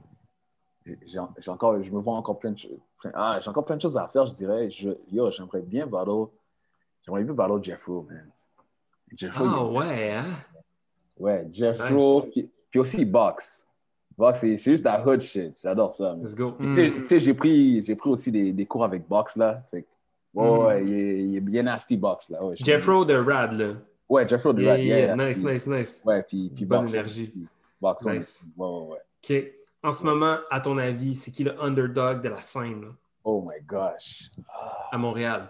j'ai- encore, je me vois encore plein de choses. Ah, j'ai encore plein de choses à faire, je dirais. Je, yo, j'aimerais bien battle. J'aimerais bien battle Jeffro, man. Jeffro, Ah il- ouais, hein? ouais, Jeffro. Nice. Puis, puis aussi Box. Box, c'est c'est juste la hood shit. J'adore ça. man. Let's go. Tu sais- tu sais, j'ai pris, j'ai pris aussi des, des cours avec Box, là. Fait que, ouais, Mm. ouais, il est, il est bien nasty Box, là. Ouais, Jeffro de Rad, là. Ouais, Jeffrey Yeah, Durant, yeah, yeah. Nice, Puis- nice, nice. Ouais, puis, puis Bonne Boxer énergie. Boxer Nice. Ouais, ouais, ouais. OK. En ce moment, à ton avis, c'est qui le underdog de la scène là, Oh my gosh. Ah, à Montréal?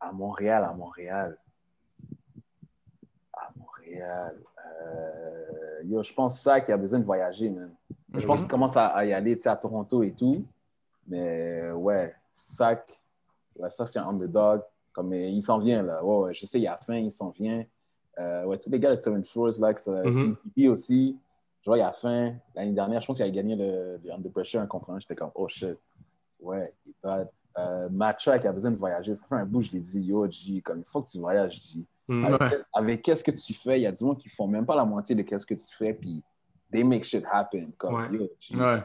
à Montréal, à Montréal. À Montréal. Euh, Yo, je pense ça qui a besoin de voyager, man. Je pense Mhm. qu'il commence à, à y aller, tu sais, à Toronto et tout. Mais ouais, Sac, ouais, ça c'est un underdog. Comme il s'en vient là. Ouais, ouais, je sais, il a faim, il s'en vient. Euh, ouais, tous les gars de Seven Floors, là, ça- Mhm. aussi. Je vois, il a faim. L'année dernière, je pense qu'il a gagné le, le Under Pressure un contre un. J'étais comme, oh shit. Ouais, il est bad. Euh, Matcha qui a besoin de voyager. Ça fait un bout, je l'ai dit, yo, G, comme il faut que tu voyages, G. Hmm. Avec, Ouais. avec qu'est-ce que tu fais, il y a du monde qui font même pas la moitié de qu'est-ce que tu fais, puis they make shit happen. Comme, Ouais. yo, G. Ouais.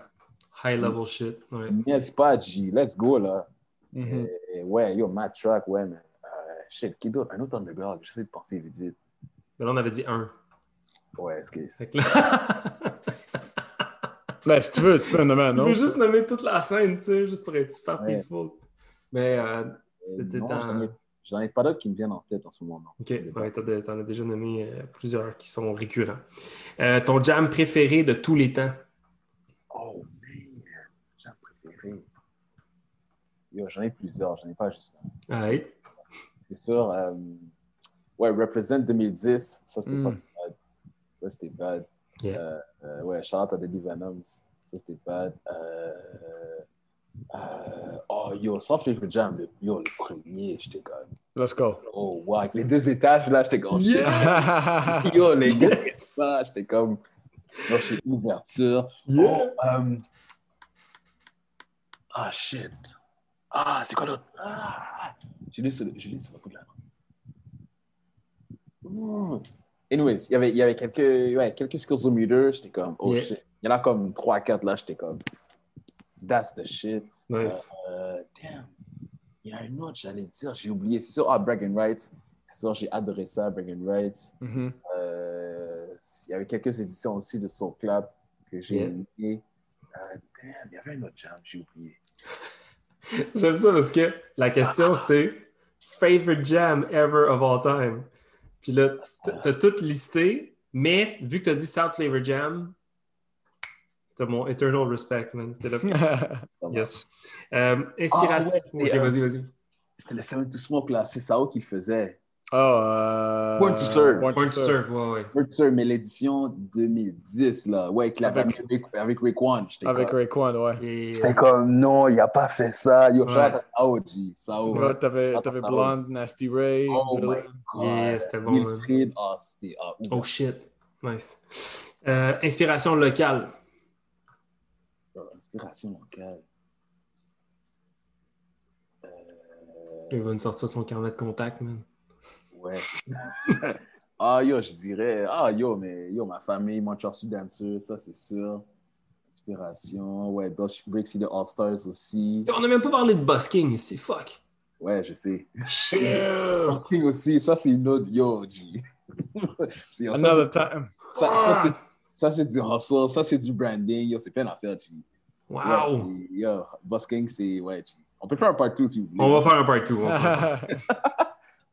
High level shit. Ouais. Niaise pas, G. Let's go, là. Et- ouais, yo, Matt Truck, ouais, mais euh, shit, qui d'autre? Un autre underground, j'essaie de penser vite, vite. Mais là, on avait dit un. Ouais, est-ce que là- *laughs* Ben, si tu veux, tu peux nommer un Je veux autre. juste nommer toute la scène, tu sais, juste pour être super Ouais. peaceful. Mais, euh, Euh, c'était non, dans- j'en ai- pas d'autres qui me viennent en tête en ce moment. non. ok, ouais, t'en as- t'en as déjà nommé euh, plusieurs qui sont récurrents. Euh, ton jam préféré de tous les temps? Oh, man, j'ai un préféré. Yo, j'en ai plusieurs, j'en ai pas juste un. Ouais. C'est sûr. euh, ouais, Represent 2010, ça c'était Mm. pas bad. Ça c'était bad. Yeah. Euh, euh, ouais, Charlotte à Deadly Venoms, ça c'était bad. Euh, euh, oh, yo, Soft Jam, le, yo, le premier, j'étais comme, Let's go. oh, wow, avec les deux étages là, j'étais comme, shit. Yo, les gars, ça, j'étais comme, je suis ouverture. Oh, euh, ah, shit. Ah, c'est quoi l'autre? Ah, lu sur le bout de la main. Hmm. Anyways, il y avait, il y avait quelques, ouais, quelques skills au meter, j'étais comme, oh Yeah. shit. Il y en a comme 3-4 là, j'étais comme, that's the shit. Nice. Euh, damn. Il y a une autre, j'allais dire, j'ai oublié. C'est sûr, ah, Bragging Rights. C'est sûr, j'ai adoré ça, Bragging Rights. Mhm. Euh, il y avait quelques éditions aussi de Soul Clap que j'ai Yeah. aimé. Euh, damn, il y avait une autre jam, j'ai oublié. *laughs* J'aime ça parce que la question, c'est favorite jam ever of all time. Puis là, t'as tout listé, mais vu que t'as dit South Flavor Jam, t'as mon eternal respect, man. T'es là. *laughs* Yes. Euh, inspiration. Ah ouais, c'était, Ok, euh, vas-y, vas-y. C'était le Seven to Smoke là, c'est Sao qui le faisait. Oh, euh... Point to serve. Point to Point to serve. serve, ouais, ouais. Word Sir, mais l'édition 2010 là, ouais, avec, la Avec- famille Rick- avec Rick One. J'étais Avec comme, Rayquan, ouais. Et, j'étais comme, non, il a pas fait ça. Yo, Ouais. shout Sao. Ouais, t'avais. Blonde, Nasty Ray. Oh my god. Yeah, c'était bon. Wilfried, ah, c'était. Ouf. oh shit. Nice. Euh, inspiration locale. Oh, Inspiration locale. Euh, Il va nous sortir son carnet de contact, man. Ouais. *laughs* ah, yo, je dirais. Ah, yo, mais yo, ma famille, Montreal Sud Dancer, ça, c'est sûr. Inspiration. Ouais, Dutch Break City All Stars aussi. On n'a même pas parlé de busking ici, fuck. Ouais, je sais. Shit. Something aussi, ça, c'est une autre. Yo, G. *laughs* C'est- ça, Another c'est- time. ça, ça, c'est- ça, c'est du hustle, ça, c'est du branding. Yo, c'est plein d'affaires, G. Wow. Ouais, c'est- yo, busking, c'est. Ouais, G. On peut faire un part 2 si vous voulez. On va faire un part 2. *laughs*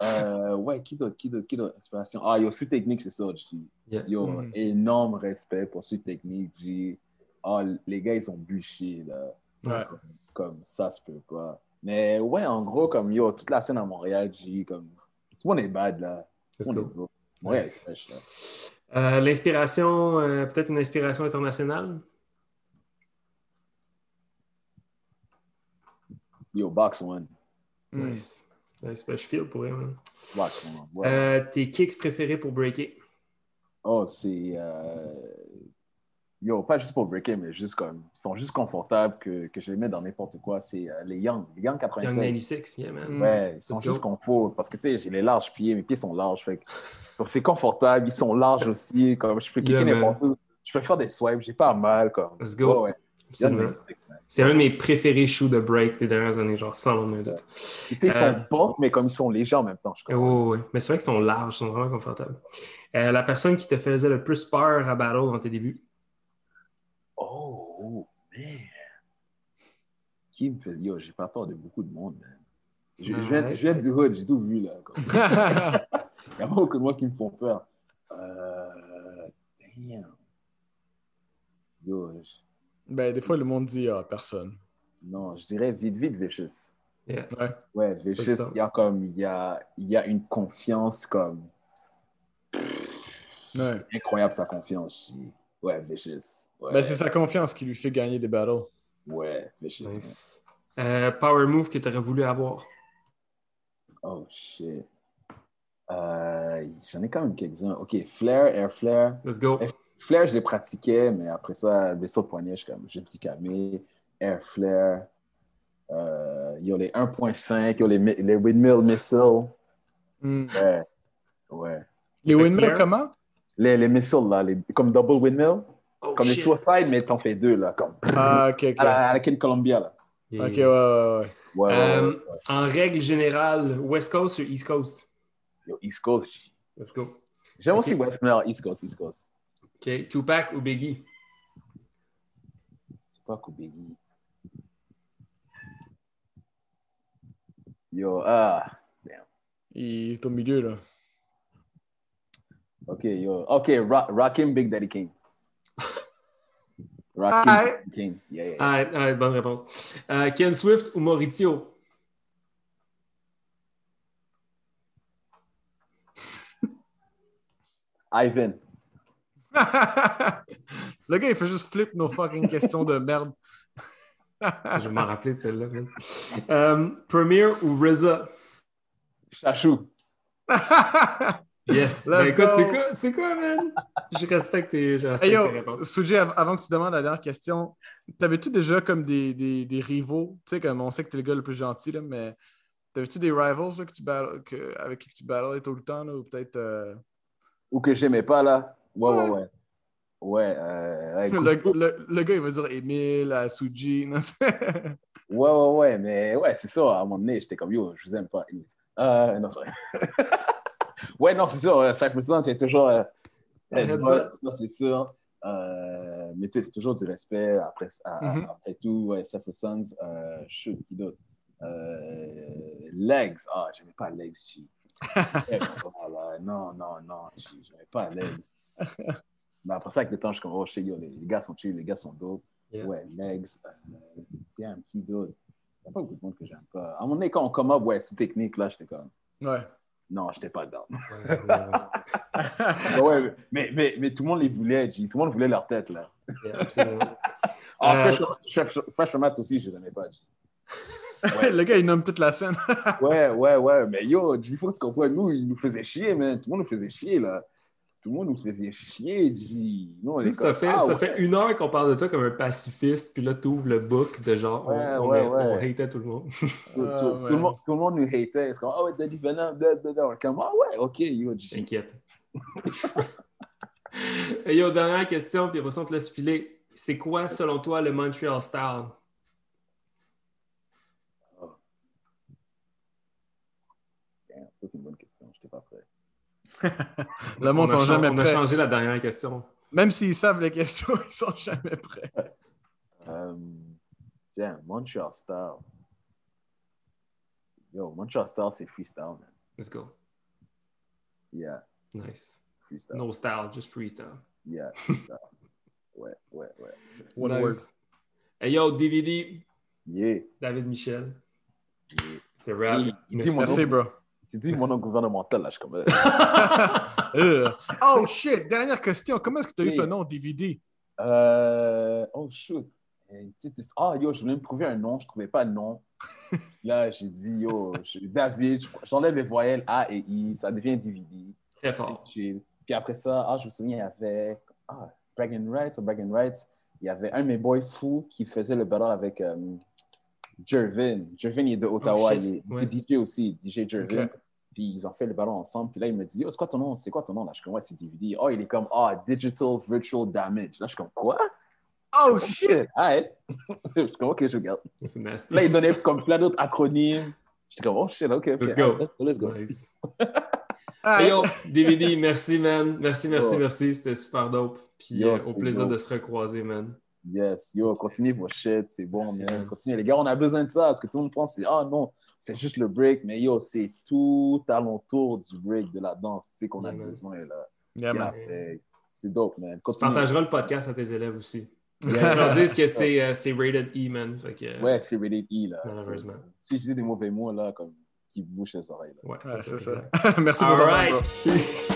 Euh, ouais, qui d'autre, qui d'autre, qui d'autre, inspiration? Ah, yo, Suite Technique, c'est ça, G. Yeah. Yo, Mhm. énorme respect pour Suite Technique, G. Ah, les gars, ils ont bûché, là. Ouais. Comme, comme ça, se peut pas. Mais ouais, en gros, comme yo, toute la scène à Montréal, G, comme. Tout le monde est bad, là. Tout le monde est Nice. là. Euh, L'inspiration, euh, peut-être une inspiration internationale? Yo, Box One. Mm. Nice. Je feel pour eux, man. Ouais. Euh, tes kicks préférés pour breaker? Oh, c'est. euh, Yo, pas juste pour breaker, mais juste comme. Ils sont juste confortables que, que je les mets dans n'importe quoi. C'est euh, les Young. Les Young 96. Young 96, yeah, man. Ouais, ils sont juste go. confort. Parce que tu sais, j'ai les larges pieds, mes pieds sont larges. Fait que- donc c'est confortable, ils sont larges aussi. Comme je peux *laughs* Yeah, kicker n'importe où. Je peux faire des swipes, j'ai pas mal. Comme. Let's go. Ouais. Absolument. Young 96, man. C'est un de mes préférés shoes de break des dernières années, genre sans mon doute. Tu sais, ils sont bons, mais comme ils sont légers en même temps. Je crois. ouais, ouais. Mais c'est vrai qu'ils sont larges, ils sont vraiment confortables. Euh, la personne qui te faisait le plus peur à battle dans tes débuts? Oh, oh, man. Qui me fait. Yo, j'ai pas peur de beaucoup de monde, man. Je, je viens, Ouais. je viens du hood, j'ai tout vu, là. *laughs* Il n'y a pas beaucoup de mots qui me font peur. Euh, damn. Yo, je- Ben, des fois, le monde dit ah, personne. non, je dirais vite, vite Vicious. Yeah. Ouais. Ouais, Vicious, il y a comme, il y a, il y a une confiance comme Ouais. incroyable sa confiance. Ouais, Vicious. Ouais, Ben, c'est sa confiance qui lui fait gagner des battles. ouais Vicious. Nice. Euh, power move que tu aurais voulu avoir? Oh shit. Euh, J'en ai quand même quelques-uns. Ok, Flare, Air Flare. Let's go. Flare, je les pratiquais, mais après ça, vaisseau de poignet, je, suis comme, je me suis calmé. Air Flare. Euh, il y a les 1.5, il y a les, les Windmill Missiles. Hmm. Ouais. Ouais. Les Flair? comment? Les, les missiles, là, les- comme Double Windmill. Oh, Comme les shit. Suicide, mais t'en fais deux, là. Comme, Ah, ok, ok. à la, à la King Columbia, là. Yeah. Ok, ouais, ouais, ouais. Ouais, ouais, Euh, ouais, ouais. En règle générale, West Coast ou East Coast? Yo, East Coast. Let's go. J'aime aussi West, mais East Coast, East Coast. OK. Tupac ou Biggie? C'est pas Biggie? Yo, ah. Il est au milieu, là. Ok, yo. Ok, Ra Rakim Big Daddy *laughs* King. Ah, Big Daddy King. Yeah, yeah. Ah, ah, bonne réponse. Euh, Ken Swift ou Maurizio? Ivan. *laughs* le gars, il fait juste flip nos fucking questions de merde. *laughs* Je vais m'en rappeler de celle-là. Euh, Premier ou RZA? Chachou. *laughs* Yes. Ben, écoute, c'est quoi, c'est quoi, man? Je respecte tes, je Hey respecte yo, tes réponses. Suji, av- avant que tu demandes la dernière question, t'avais-tu déjà comme des, des, des rivaux? Tu sais, comme on sait que t'es le gars le plus gentil, là, mais t'avais-tu des rivals là, que tu que- avec qui tu battlais tout le temps? Là, ou peut-être. euh, Ou que j'aimais pas, là? Ouais, ouais, ouais. Ouais, euh, ouais, le, Cousteau. le- le gars, il va dire Emile, à Suji. *laughs* ouais, ouais, ouais, mais ouais, c'est ça. À un moment donné, j'étais comme, yo, je vous aime pas. Euh, non, c'est vrai. *laughs* ouais, non, c'est. Cypher Sons, c'est toujours. Euh, c'est sûr. Euh, mais tu sais, c'est toujours du respect. Après, à- Mhm. après tout, ouais, Cypher Sons, euh, shoot, qui d'autre? Euh, Legs. Ah, j'aimais pas Legs, G. *laughs* Eh, comment, là? Non, non, non, j'aimais pas Legs. Mais après ça, avec le temps, je suis comme, oh, shit, yo, les, les gars sont chill, les gars sont dope. Yeah. Ouais, Legs. Euh, damn, qui d'autre? Il n'y a pas beaucoup de monde que j'aime pas. À un moment donné, quand on come up, ouais, c'est technique, là, j'étais comme, ouais. non, j'étais pas dedans. Ouais, ouais, ouais, *laughs* mais, mais, mais tout le monde les voulait, G. Tout le monde voulait leur tête, là. ouais, absolument. *laughs* Ah, Euh, Fresh, Fresh, Fresh Mat aussi, je l'aimais pas, G. *laughs* le gars, il nomme toute la scène. Ouais, ouais, ouais. Mais yo, il faut que tu comprennes, nous, il nous faisait chier, man. Tout le monde nous faisait chier, là. Tout le monde nous faisait chier, G. Nous, on est Ça, comme, fait, ah, ça ouais. fait une heure qu'on parle de toi comme un pacifiste, puis là, tu ouvres le book de genre, on- Ouais, on, ouais, on, ouais. hatait tout le monde. *laughs* Tout, tout- Ah, tout ouais. le monde, tout le monde nous hatait. C'est comme, ah ouais, blablabla. Est comme, ah ouais, ok, yo, G. T'inquiète. *laughs* Et yo, dernière question, puis après ça, on te laisse filer. C'est quoi, selon toi, le Montreal Style? Damn, ça, c'est une bonne question. Je n'étais pas prêt. *laughs* Le monde on a, sont jamais on a prêts. changé la dernière question. Même s'ils savent les questions, *laughs* ils sont jamais prêts. Um, damn, Montreal Style. Yo, Montreal Style, c'est freestyle, man. Let's go. Yeah, Nice. freestyle. No style, just freestyle. Yeah, freestyle. *laughs* ouais, ouais, ouais. What a word. Nice. Hey yo, DVD, Yeah. David Michel. yeah. C'est rap. Nom. Merci, bro. Tu dis mon nom gouvernemental, là, je suis comme. euh, *laughs* Euh. Oh shit, dernière question. Comment est-ce que tu as eu ce nom, DVD? Euh, oh, shoot. Ah, yo, je voulais me trouver un nom, je ne trouvais pas de nom. *laughs* Là, j'ai dit, yo, je- David, je- j'enlève les voyelles A et I, ça devient DVD. Très fort. Puis après ça, ah, je me souviens, il y avait ah, Rights ou Rights. Il y avait un de mes boys fous qui faisait le battle avec Jervin. Jervin, il est de Ottawa. Oh, shit. il est, il Ouais. est DJ aussi, DJ Jervin. Puis ils ont fait le battle ensemble. Puis là, il me dit, oh, c'est quoi ton nom? C'est quoi ton nom? Là, je suis comme, ouais, c'est DVD. Oh, il est comme, ah, Digital Virtual Damage. Là, je suis comme, quoi? Oh shit! Ah, ouais. *laughs* je suis comme, ok, je regarde. C'est nasty. Là, il donnait comme plein d'autres acronymes. J'étais comme, oh shit, ok. ok. Let's go. Let's go. Nice. *laughs* Hey yo, DVD, merci, man. Merci, merci, merci. C'était super dope. Puis Yo, euh, au plaisir dope. de se recroiser, man. Yes, yo, continuez vos shit, c'est bon, man. Continuez, les gars, on a besoin de ça, parce que tout le monde pense, c'est, ah non, c'est juste le break, mais yo, c'est tout alentour du break, de la danse, tu sais, qu'on a Yeah, man. besoin, là. Yeah, c'est dope, man. Tu Continue. partageras le podcast à tes élèves aussi. Tu *laughs* Yeah. leur dis que c'est euh, c'est rated E, man. Fait que, Ouais, c'est rated E, là. Malheureusement. Si je dis des mauvais mots, là, comme qui bouchent les oreilles, là. Ouais, Ouais, c'est ça. ça. *laughs* Merci pour All ton temps, right. bro. *laughs*